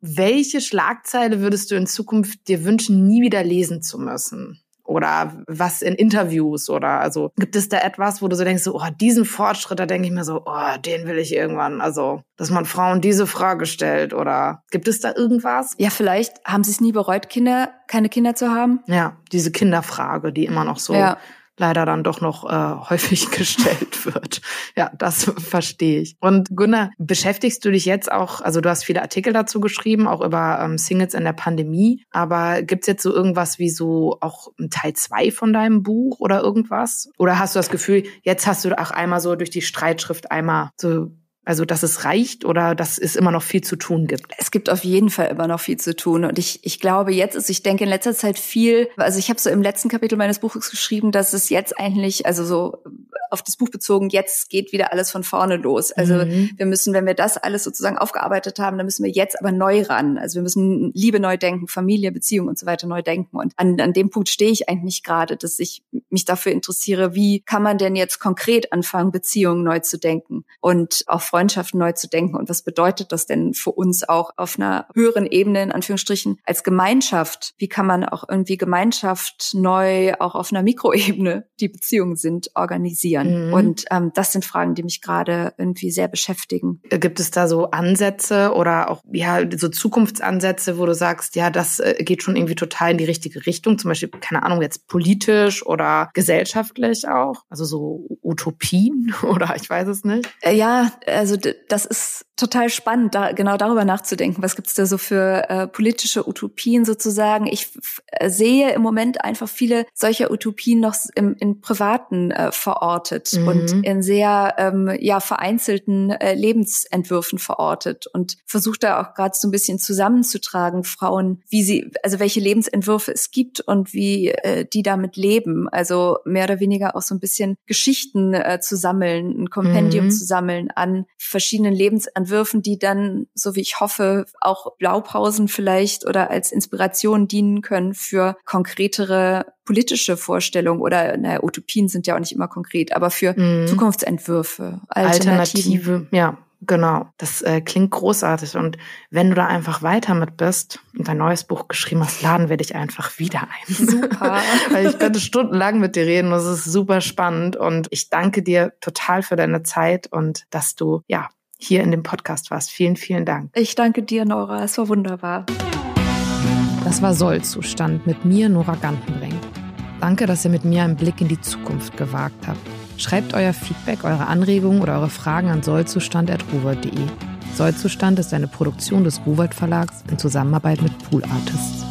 Welche Schlagzeile würdest du in Zukunft dir wünschen, nie wieder lesen zu müssen? oder was in Interviews oder also gibt es da etwas, wo du so denkst, so, oh, diesen Fortschritt, da denke ich mir so, oh, den will ich irgendwann, also, dass man Frauen diese Frage stellt oder gibt es da irgendwas? Ja, vielleicht haben sie es nie bereut, Kinder, keine Kinder zu haben. Ja, diese Kinderfrage, die immer noch so ja leider dann doch noch äh, häufig gestellt wird. Ja, das verstehe ich. Und Gunnar, beschäftigst du dich jetzt auch, also du hast viele Artikel dazu geschrieben, auch über ähm, Singles in der Pandemie, aber gibt's jetzt so irgendwas wie so auch Teil zwei von deinem Buch oder irgendwas? Oder hast du das Gefühl, jetzt hast du auch einmal so durch die Streitschrift einmal so also, dass es reicht oder dass es immer noch viel zu tun gibt? Es gibt auf jeden Fall immer noch viel zu tun. Und ich, ich glaube, jetzt ist, ich denke in letzter Zeit viel, also ich habe so im letzten Kapitel meines Buches geschrieben, dass es jetzt eigentlich, also so auf das Buch bezogen, jetzt geht wieder alles von vorne los. Also mhm. wir müssen, wenn wir das alles sozusagen aufgearbeitet haben, dann müssen wir jetzt aber neu ran. Also wir müssen Liebe neu denken, Familie, Beziehung und so weiter neu denken. Und an, an dem Punkt stehe ich eigentlich gerade, dass ich mich dafür interessiere, wie kann man denn jetzt konkret anfangen, Beziehungen neu zu denken und auch Freundschaften neu zu denken und was bedeutet das denn für uns auch auf einer höheren Ebene, in Anführungsstrichen, als Gemeinschaft? Wie kann man auch irgendwie Gemeinschaft neu auch auf einer Mikroebene, die Beziehungen sind, organisieren? Mhm. Und ähm, das sind Fragen, die mich gerade irgendwie sehr beschäftigen. Gibt es da so Ansätze oder auch ja so Zukunftsansätze, wo du sagst, ja, das äh, geht schon irgendwie total in die richtige Richtung, zum Beispiel, keine Ahnung, jetzt politisch oder gesellschaftlich auch? Also so Utopien oder ich weiß es nicht. Äh, ja, also das ist total spannend, da, genau darüber nachzudenken. Was gibt es da so für äh, politische Utopien sozusagen? Ich sehe im Moment einfach viele solcher Utopien noch im, in privaten äh, verortet mhm. und in sehr ähm, ja vereinzelten äh, Lebensentwürfen verortet und versuche da auch gerade so ein bisschen zusammenzutragen, Frauen, wie sie, also welche Lebensentwürfe es gibt und wie äh, die damit leben. Also mehr oder weniger auch so ein bisschen Geschichten äh, zu sammeln, ein Kompendium mhm. zu sammeln an verschiedenen Lebensentwürfen, die dann, so wie ich hoffe, auch Blaupausen vielleicht oder als Inspiration dienen können für konkretere politische Vorstellungen oder naja, Utopien sind ja auch nicht immer konkret, aber für mhm. Zukunftsentwürfe, Alternative, ja, Genau, das äh, klingt großartig. Und wenn du da einfach weiter mit bist und dein neues Buch geschrieben hast, laden wir dich einfach wieder ein. Super. Weil ich könnte stundenlang mit dir reden. Das ist super spannend. Und ich danke dir total für deine Zeit und dass du, ja, hier in dem Podcast warst. Vielen, vielen Dank. Ich danke dir, Nora. Es war wunderbar. Das war Sollzustand mit mir, Nora Gantenbrink. Danke, dass ihr mit mir einen Blick in die Zukunft gewagt habt. Schreibt euer Feedback, eure Anregungen oder eure Fragen an sollzustand.ruwald.de. Sollzustand ist eine Produktion des Ruwald Verlags in Zusammenarbeit mit Pool Artists.